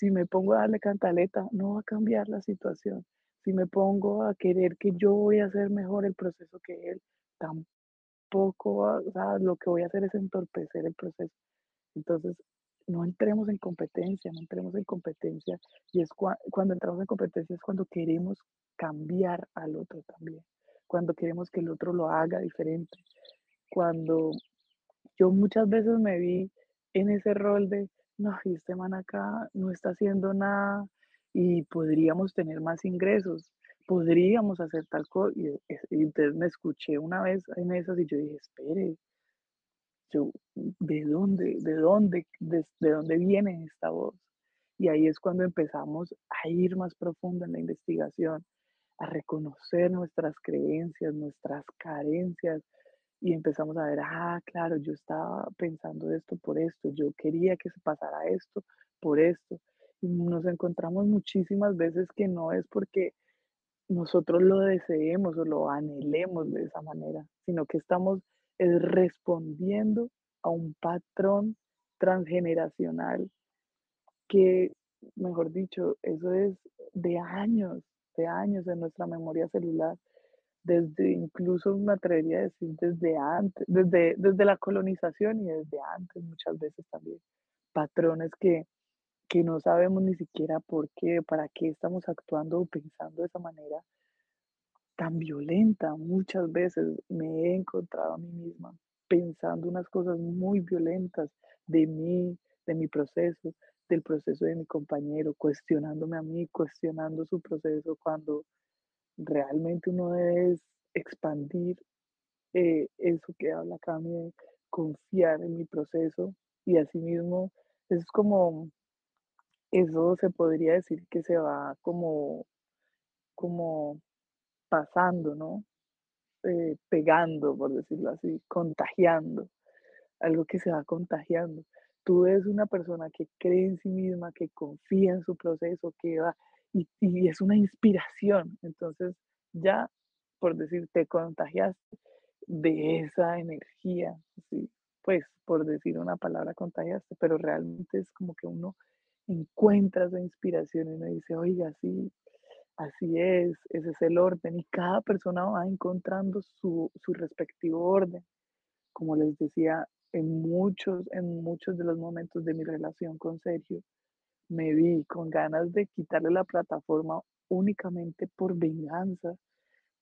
Si me pongo a darle cantaleta, no va a cambiar la situación. Si me pongo a querer que yo voy a hacer mejor el proceso que él, tampoco, lo que voy a hacer es entorpecer el proceso. Entonces, no entremos en competencia, no entremos en competencia. Y es cuando entramos en competencia es cuando queremos cambiar al otro también, cuando queremos que el otro lo haga diferente, cuando yo muchas veces me vi en ese rol de, no, este man acá no está haciendo nada y podríamos tener más ingresos, podríamos hacer tal cosa. Y, entonces me escuché una vez en esas y yo dije, espere, yo, ¿de dónde, de dónde, de, de dónde viene esta voz? Y ahí es cuando empezamos a ir más profundo en la investigación, a reconocer nuestras creencias, nuestras carencias, y empezamos a ver, ah, claro, yo estaba pensando esto por esto, yo quería que se pasara esto por esto. Y nos encontramos muchísimas veces que no es porque nosotros lo deseemos o lo anhelemos de esa manera, sino que estamos respondiendo a un patrón transgeneracional que, mejor dicho, eso es de años, de años en nuestra memoria celular desde incluso me atrevería a decir desde antes, desde, desde la colonización y desde antes muchas veces también, patrones que, que no sabemos ni siquiera por qué, para qué estamos actuando o pensando de esa manera tan violenta. Muchas veces me he encontrado a mí misma pensando unas cosas muy violentas de mí, de mi proceso, del proceso de mi compañero, cuestionándome a mí, cuestionando su proceso cuando realmente uno debe expandir eh, eso que habla Cami de confiar en mi proceso y asimismo es como eso se podría decir que se va como como pasando, ¿no? Eh, pegando, por decirlo así, contagiando, algo que se va contagiando. Tú eres una persona que cree en sí misma, que confía en su proceso, que va y, es una inspiración. Entonces, ya, por decir, te contagiaste de esa energía, ¿sí? pues por decir una palabra contagiaste, pero realmente es como que uno encuentra esa inspiración y uno dice, oiga, sí, así es, ese es el orden y cada persona va encontrando su, su respectivo orden. Como les decía, en muchos, en muchos de los momentos de mi relación con Sergio, me vi con ganas de quitarle la plataforma únicamente por venganza,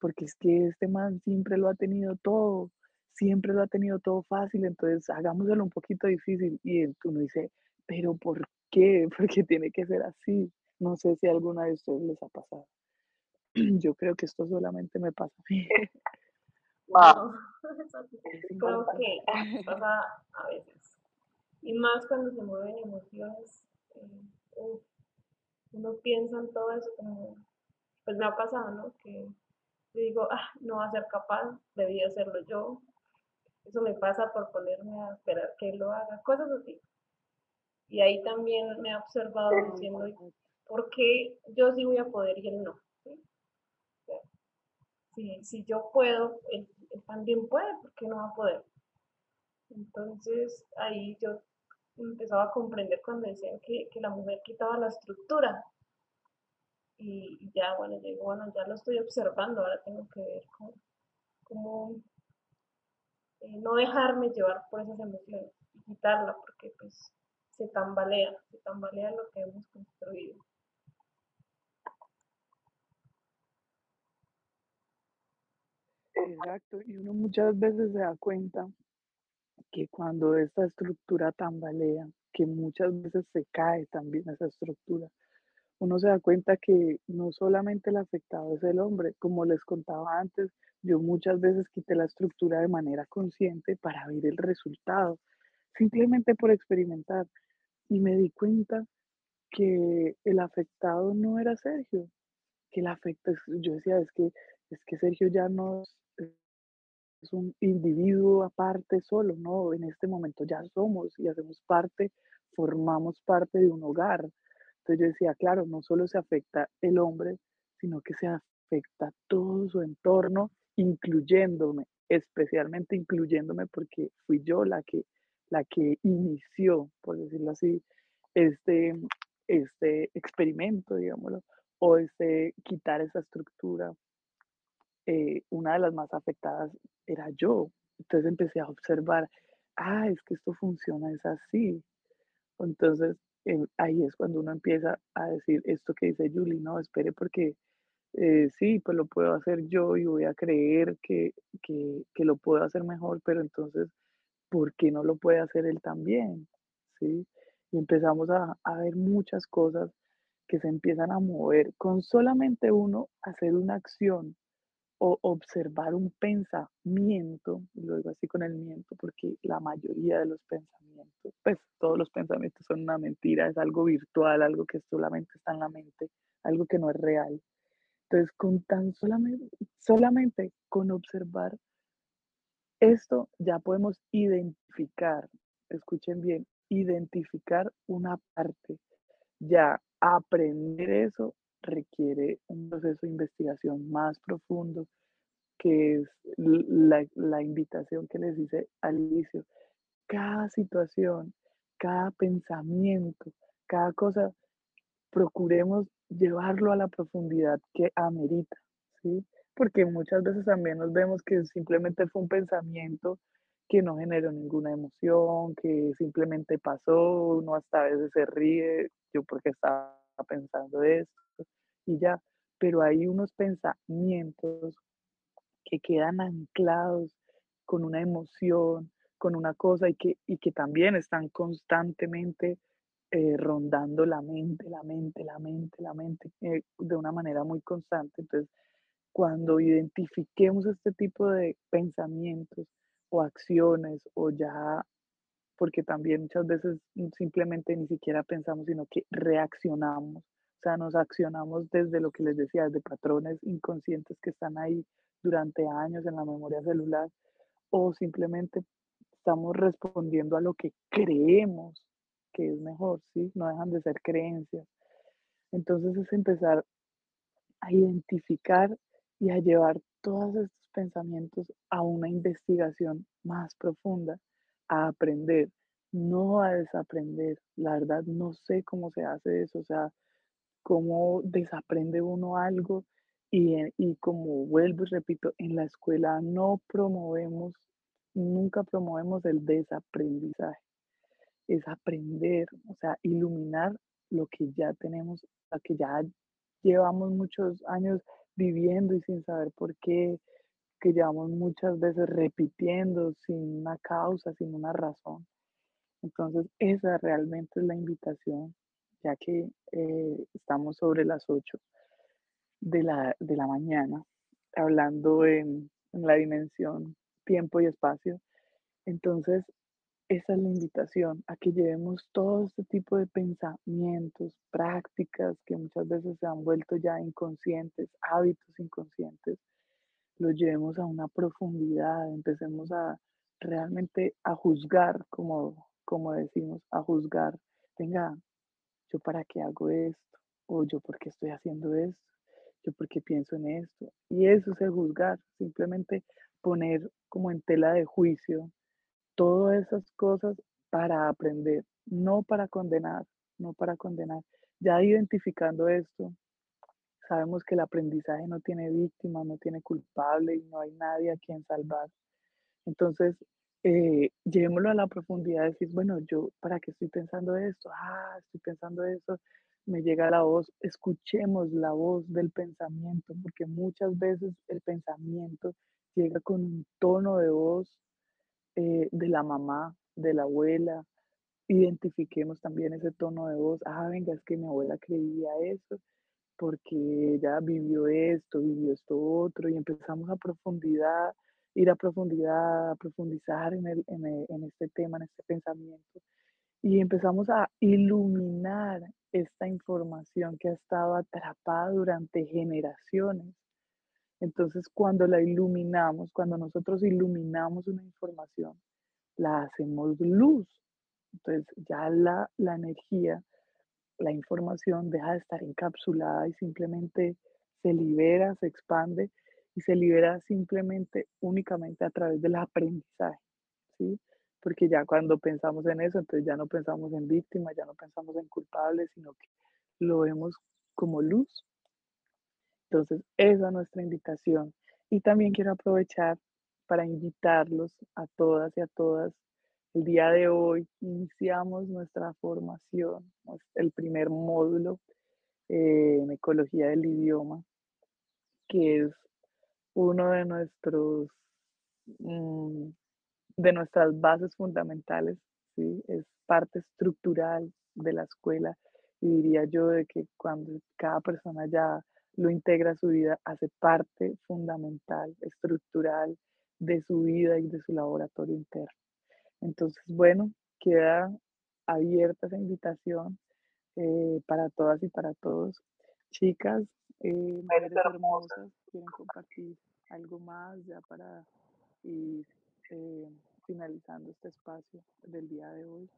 porque es que este man siempre lo ha tenido todo, siempre lo ha tenido todo fácil, entonces hagámoselo un poquito difícil. Y uno dice, pero ¿por qué? <laughs> Porque tiene que ser así. No sé si alguna de ustedes les ha pasado. <clears throat> Yo creo que esto solamente me pasa a mí. <laughs> <laughs> creo que pasa a veces. Y más cuando se mueven emociones. Eh, uno piensa en todo eso como, pues me ha pasado, ¿no? Que digo, ah, no va a ser capaz, debí hacerlo yo. Eso me pasa por ponerme a esperar que él lo haga, cosas así. Y ahí también me ha observado diciendo, ¿por qué yo sí voy a poder y él no? si, si, yo puedo, él, él también puede, ¿por qué no va a poder? Entonces ahí yo empezaba a comprender cuando decían que, la mujer quitaba la estructura. Y, ya, bueno, yo digo, bueno, ya lo estoy observando, ahora tengo que ver cómo, eh, no dejarme llevar por esas emociones y quitarla, porque pues se tambalea, se tambalea lo que hemos construido. Exacto, y uno muchas veces se da cuenta que cuando esta estructura tambalea, que muchas veces se cae también esa estructura, uno se da cuenta que no solamente el afectado es el hombre, como les contaba antes, yo muchas veces quité la estructura de manera consciente para ver el resultado, simplemente por experimentar. Y me di cuenta que el afectado no era Sergio, que el afecto, yo decía, es que, es que Sergio ya no es, un individuo aparte solo, no, en este momento ya somos y hacemos parte, formamos parte de un hogar. Entonces yo decía, claro, no solo se afecta el hombre, sino que se afecta todo su entorno, incluyéndome, especialmente incluyéndome porque fui yo la que, la que inició, por decirlo así, este, este experimento, digámoslo, o este quitar esa estructura. Eh, una de las más afectadas era yo. Entonces empecé a observar, ah, es que esto funciona, es así. Entonces eh, ahí es cuando uno empieza a decir esto que dice Julie, no, espere porque eh, sí, pues lo puedo hacer yo y voy a creer que, que, que, lo puedo hacer mejor, pero entonces, ¿por qué no lo puede hacer él también? ¿Sí? Y empezamos a, a ver muchas cosas que se empiezan a mover con solamente uno hacer una acción o observar un pensamiento, lo digo así con el miento, porque la mayoría de los pensamientos, pues todos los pensamientos son una mentira, es algo virtual, algo que solamente está en la mente, algo que no es real. Entonces, con tan solamente, solamente con observar esto, ya podemos identificar, escuchen bien, identificar una parte. Ya aprender eso requiere un proceso de investigación más profundo, que es la, la invitación que les hice al inicio. Cada situación, cada pensamiento, cada cosa, procuremos llevarlo a la profundidad que amerita, ¿sí? Porque muchas veces también nos vemos que simplemente fue un pensamiento que no generó ninguna emoción, que simplemente pasó, uno hasta a veces se ríe, yo porque estaba pensando esto y ya, pero hay unos pensamientos que quedan anclados con una emoción, con una cosa y que, y que también están constantemente eh, rondando la mente, la mente, la mente, la mente, eh, de una manera muy constante. Entonces, cuando identifiquemos este tipo de pensamientos o acciones o ya, porque también muchas veces simplemente ni siquiera pensamos, sino que reaccionamos, o sea, nos accionamos desde lo que les decía, desde patrones inconscientes que están ahí durante años en la memoria celular, o simplemente estamos respondiendo a lo que creemos que es mejor, ¿sí? No dejan de ser creencias. Entonces es empezar a identificar y a llevar todos estos pensamientos a una investigación más profunda, a aprender, no a desaprender. La verdad no sé cómo se hace eso, o sea, cómo desaprende uno algo y, y como vuelvo y repito, en la escuela no promovemos, nunca promovemos el desaprendizaje es aprender, o sea, iluminar lo que ya tenemos, lo que ya llevamos muchos años viviendo y sin saber por qué, que llevamos muchas veces repitiendo sin una causa, sin una razón. Entonces, esa realmente es la invitación, ya que eh, estamos sobre las 8 de la, de la mañana, hablando en, en la dimensión tiempo y espacio. Entonces, esa es la invitación, a que llevemos todo este tipo de pensamientos, prácticas que muchas veces se han vuelto ya inconscientes, hábitos inconscientes, los llevemos a una profundidad, empecemos a realmente a juzgar, como, como decimos, a juzgar, venga, yo para qué hago esto, o yo por qué estoy haciendo esto, yo por qué pienso en esto. Y eso es el juzgar, simplemente poner como en tela de juicio todas esas cosas para aprender, no para condenar, no para condenar. Ya identificando esto, sabemos que el aprendizaje no tiene víctima, no tiene culpable y no hay nadie a quien salvar. Entonces, eh, llevémoslo a la profundidad de decir, bueno, yo, ¿para qué estoy pensando esto? Ah, estoy pensando eso, me llega la voz, escuchemos la voz del pensamiento, porque muchas veces el pensamiento llega con un tono de voz eh, de la mamá, de la abuela, identifiquemos también ese tono de voz. Ah, venga, es que mi abuela creía eso, porque ella vivió esto, vivió esto otro, y empezamos a profundidad, ir a profundidad, a profundizar en, el, en, en este tema, en este pensamiento, y empezamos a iluminar esta información que ha estado atrapada durante generaciones. Entonces, cuando la iluminamos, cuando nosotros iluminamos una información, la hacemos luz. Entonces, ya la, la energía la información deja de estar encapsulada y simplemente se libera, se expande y se libera simplemente únicamente a través del aprendizaje, ¿sí? Porque ya cuando pensamos en eso, entonces ya no pensamos en víctimas, ya no pensamos en culpables, sino que lo vemos como luz. Entonces, esa es nuestra invitación. Y también quiero aprovechar para invitarlos a todas y a todas el día de hoy iniciamos nuestra formación, el primer módulo eh, en ecología del idioma, que es uno de nuestros mm, de nuestras bases fundamentales, ¿sí? es parte estructural de la escuela y diría yo de que cuando cada persona ya lo integra a su vida, hace parte fundamental, estructural de su vida y de su laboratorio interno. Entonces, bueno, queda abierta esa invitación eh, para todas y para todos. Chicas, eh, mujeres hermosas, quieren compartir algo más ya para ir eh, finalizando este espacio del día de hoy.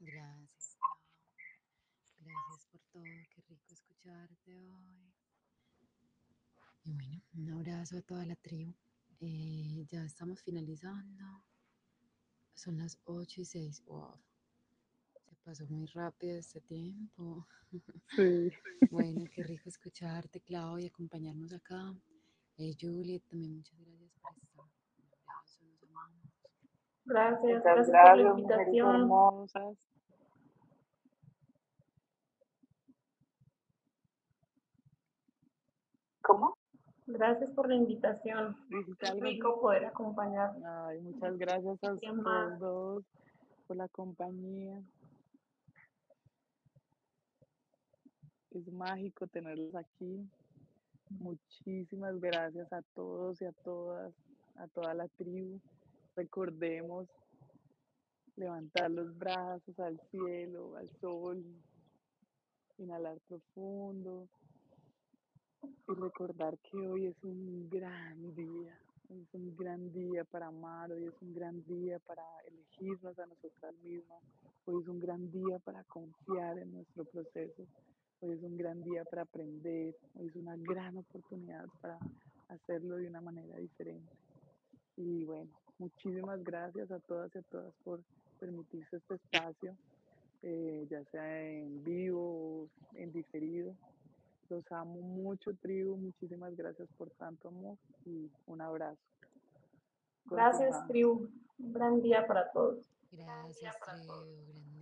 Gracias, Gracias por todo, qué rico escucharte hoy. Y bueno, un abrazo a toda la tribu. Eh, ya estamos finalizando. Son las 8 y 6. Wow. Se pasó muy rápido este tiempo. <laughs> Sí. bueno, qué rico escucharte, Clau, y acompañarnos acá. Eh, Juliet, también muchas gracias por estar. Gracias, gracias, gracias por la invitación. ¿Cómo? Gracias por la invitación. Es rico poder acompañar. Ay, muchas gracias a ustedes dos por la compañía. Es mágico tenerlos aquí. Muchísimas gracias a todos y a todas, a toda la tribu. Recordemos levantar los brazos al cielo, al sol, inhalar profundo, y recordar que hoy es un gran día, hoy es un gran día para amar, hoy es un gran día para elegirnos a nosotras mismas, hoy es un gran día para confiar en nuestro proceso, hoy es un gran día para aprender, hoy es una gran oportunidad para hacerlo de una manera diferente. Y bueno, muchísimas gracias a todas y a todas por permitirse este espacio, eh, ya sea en vivo o en diferido. Los amo mucho, tribu. Muchísimas gracias por tanto amor y un abrazo. Gracias, tribu. Un gran día para todos. Gracias, tribu.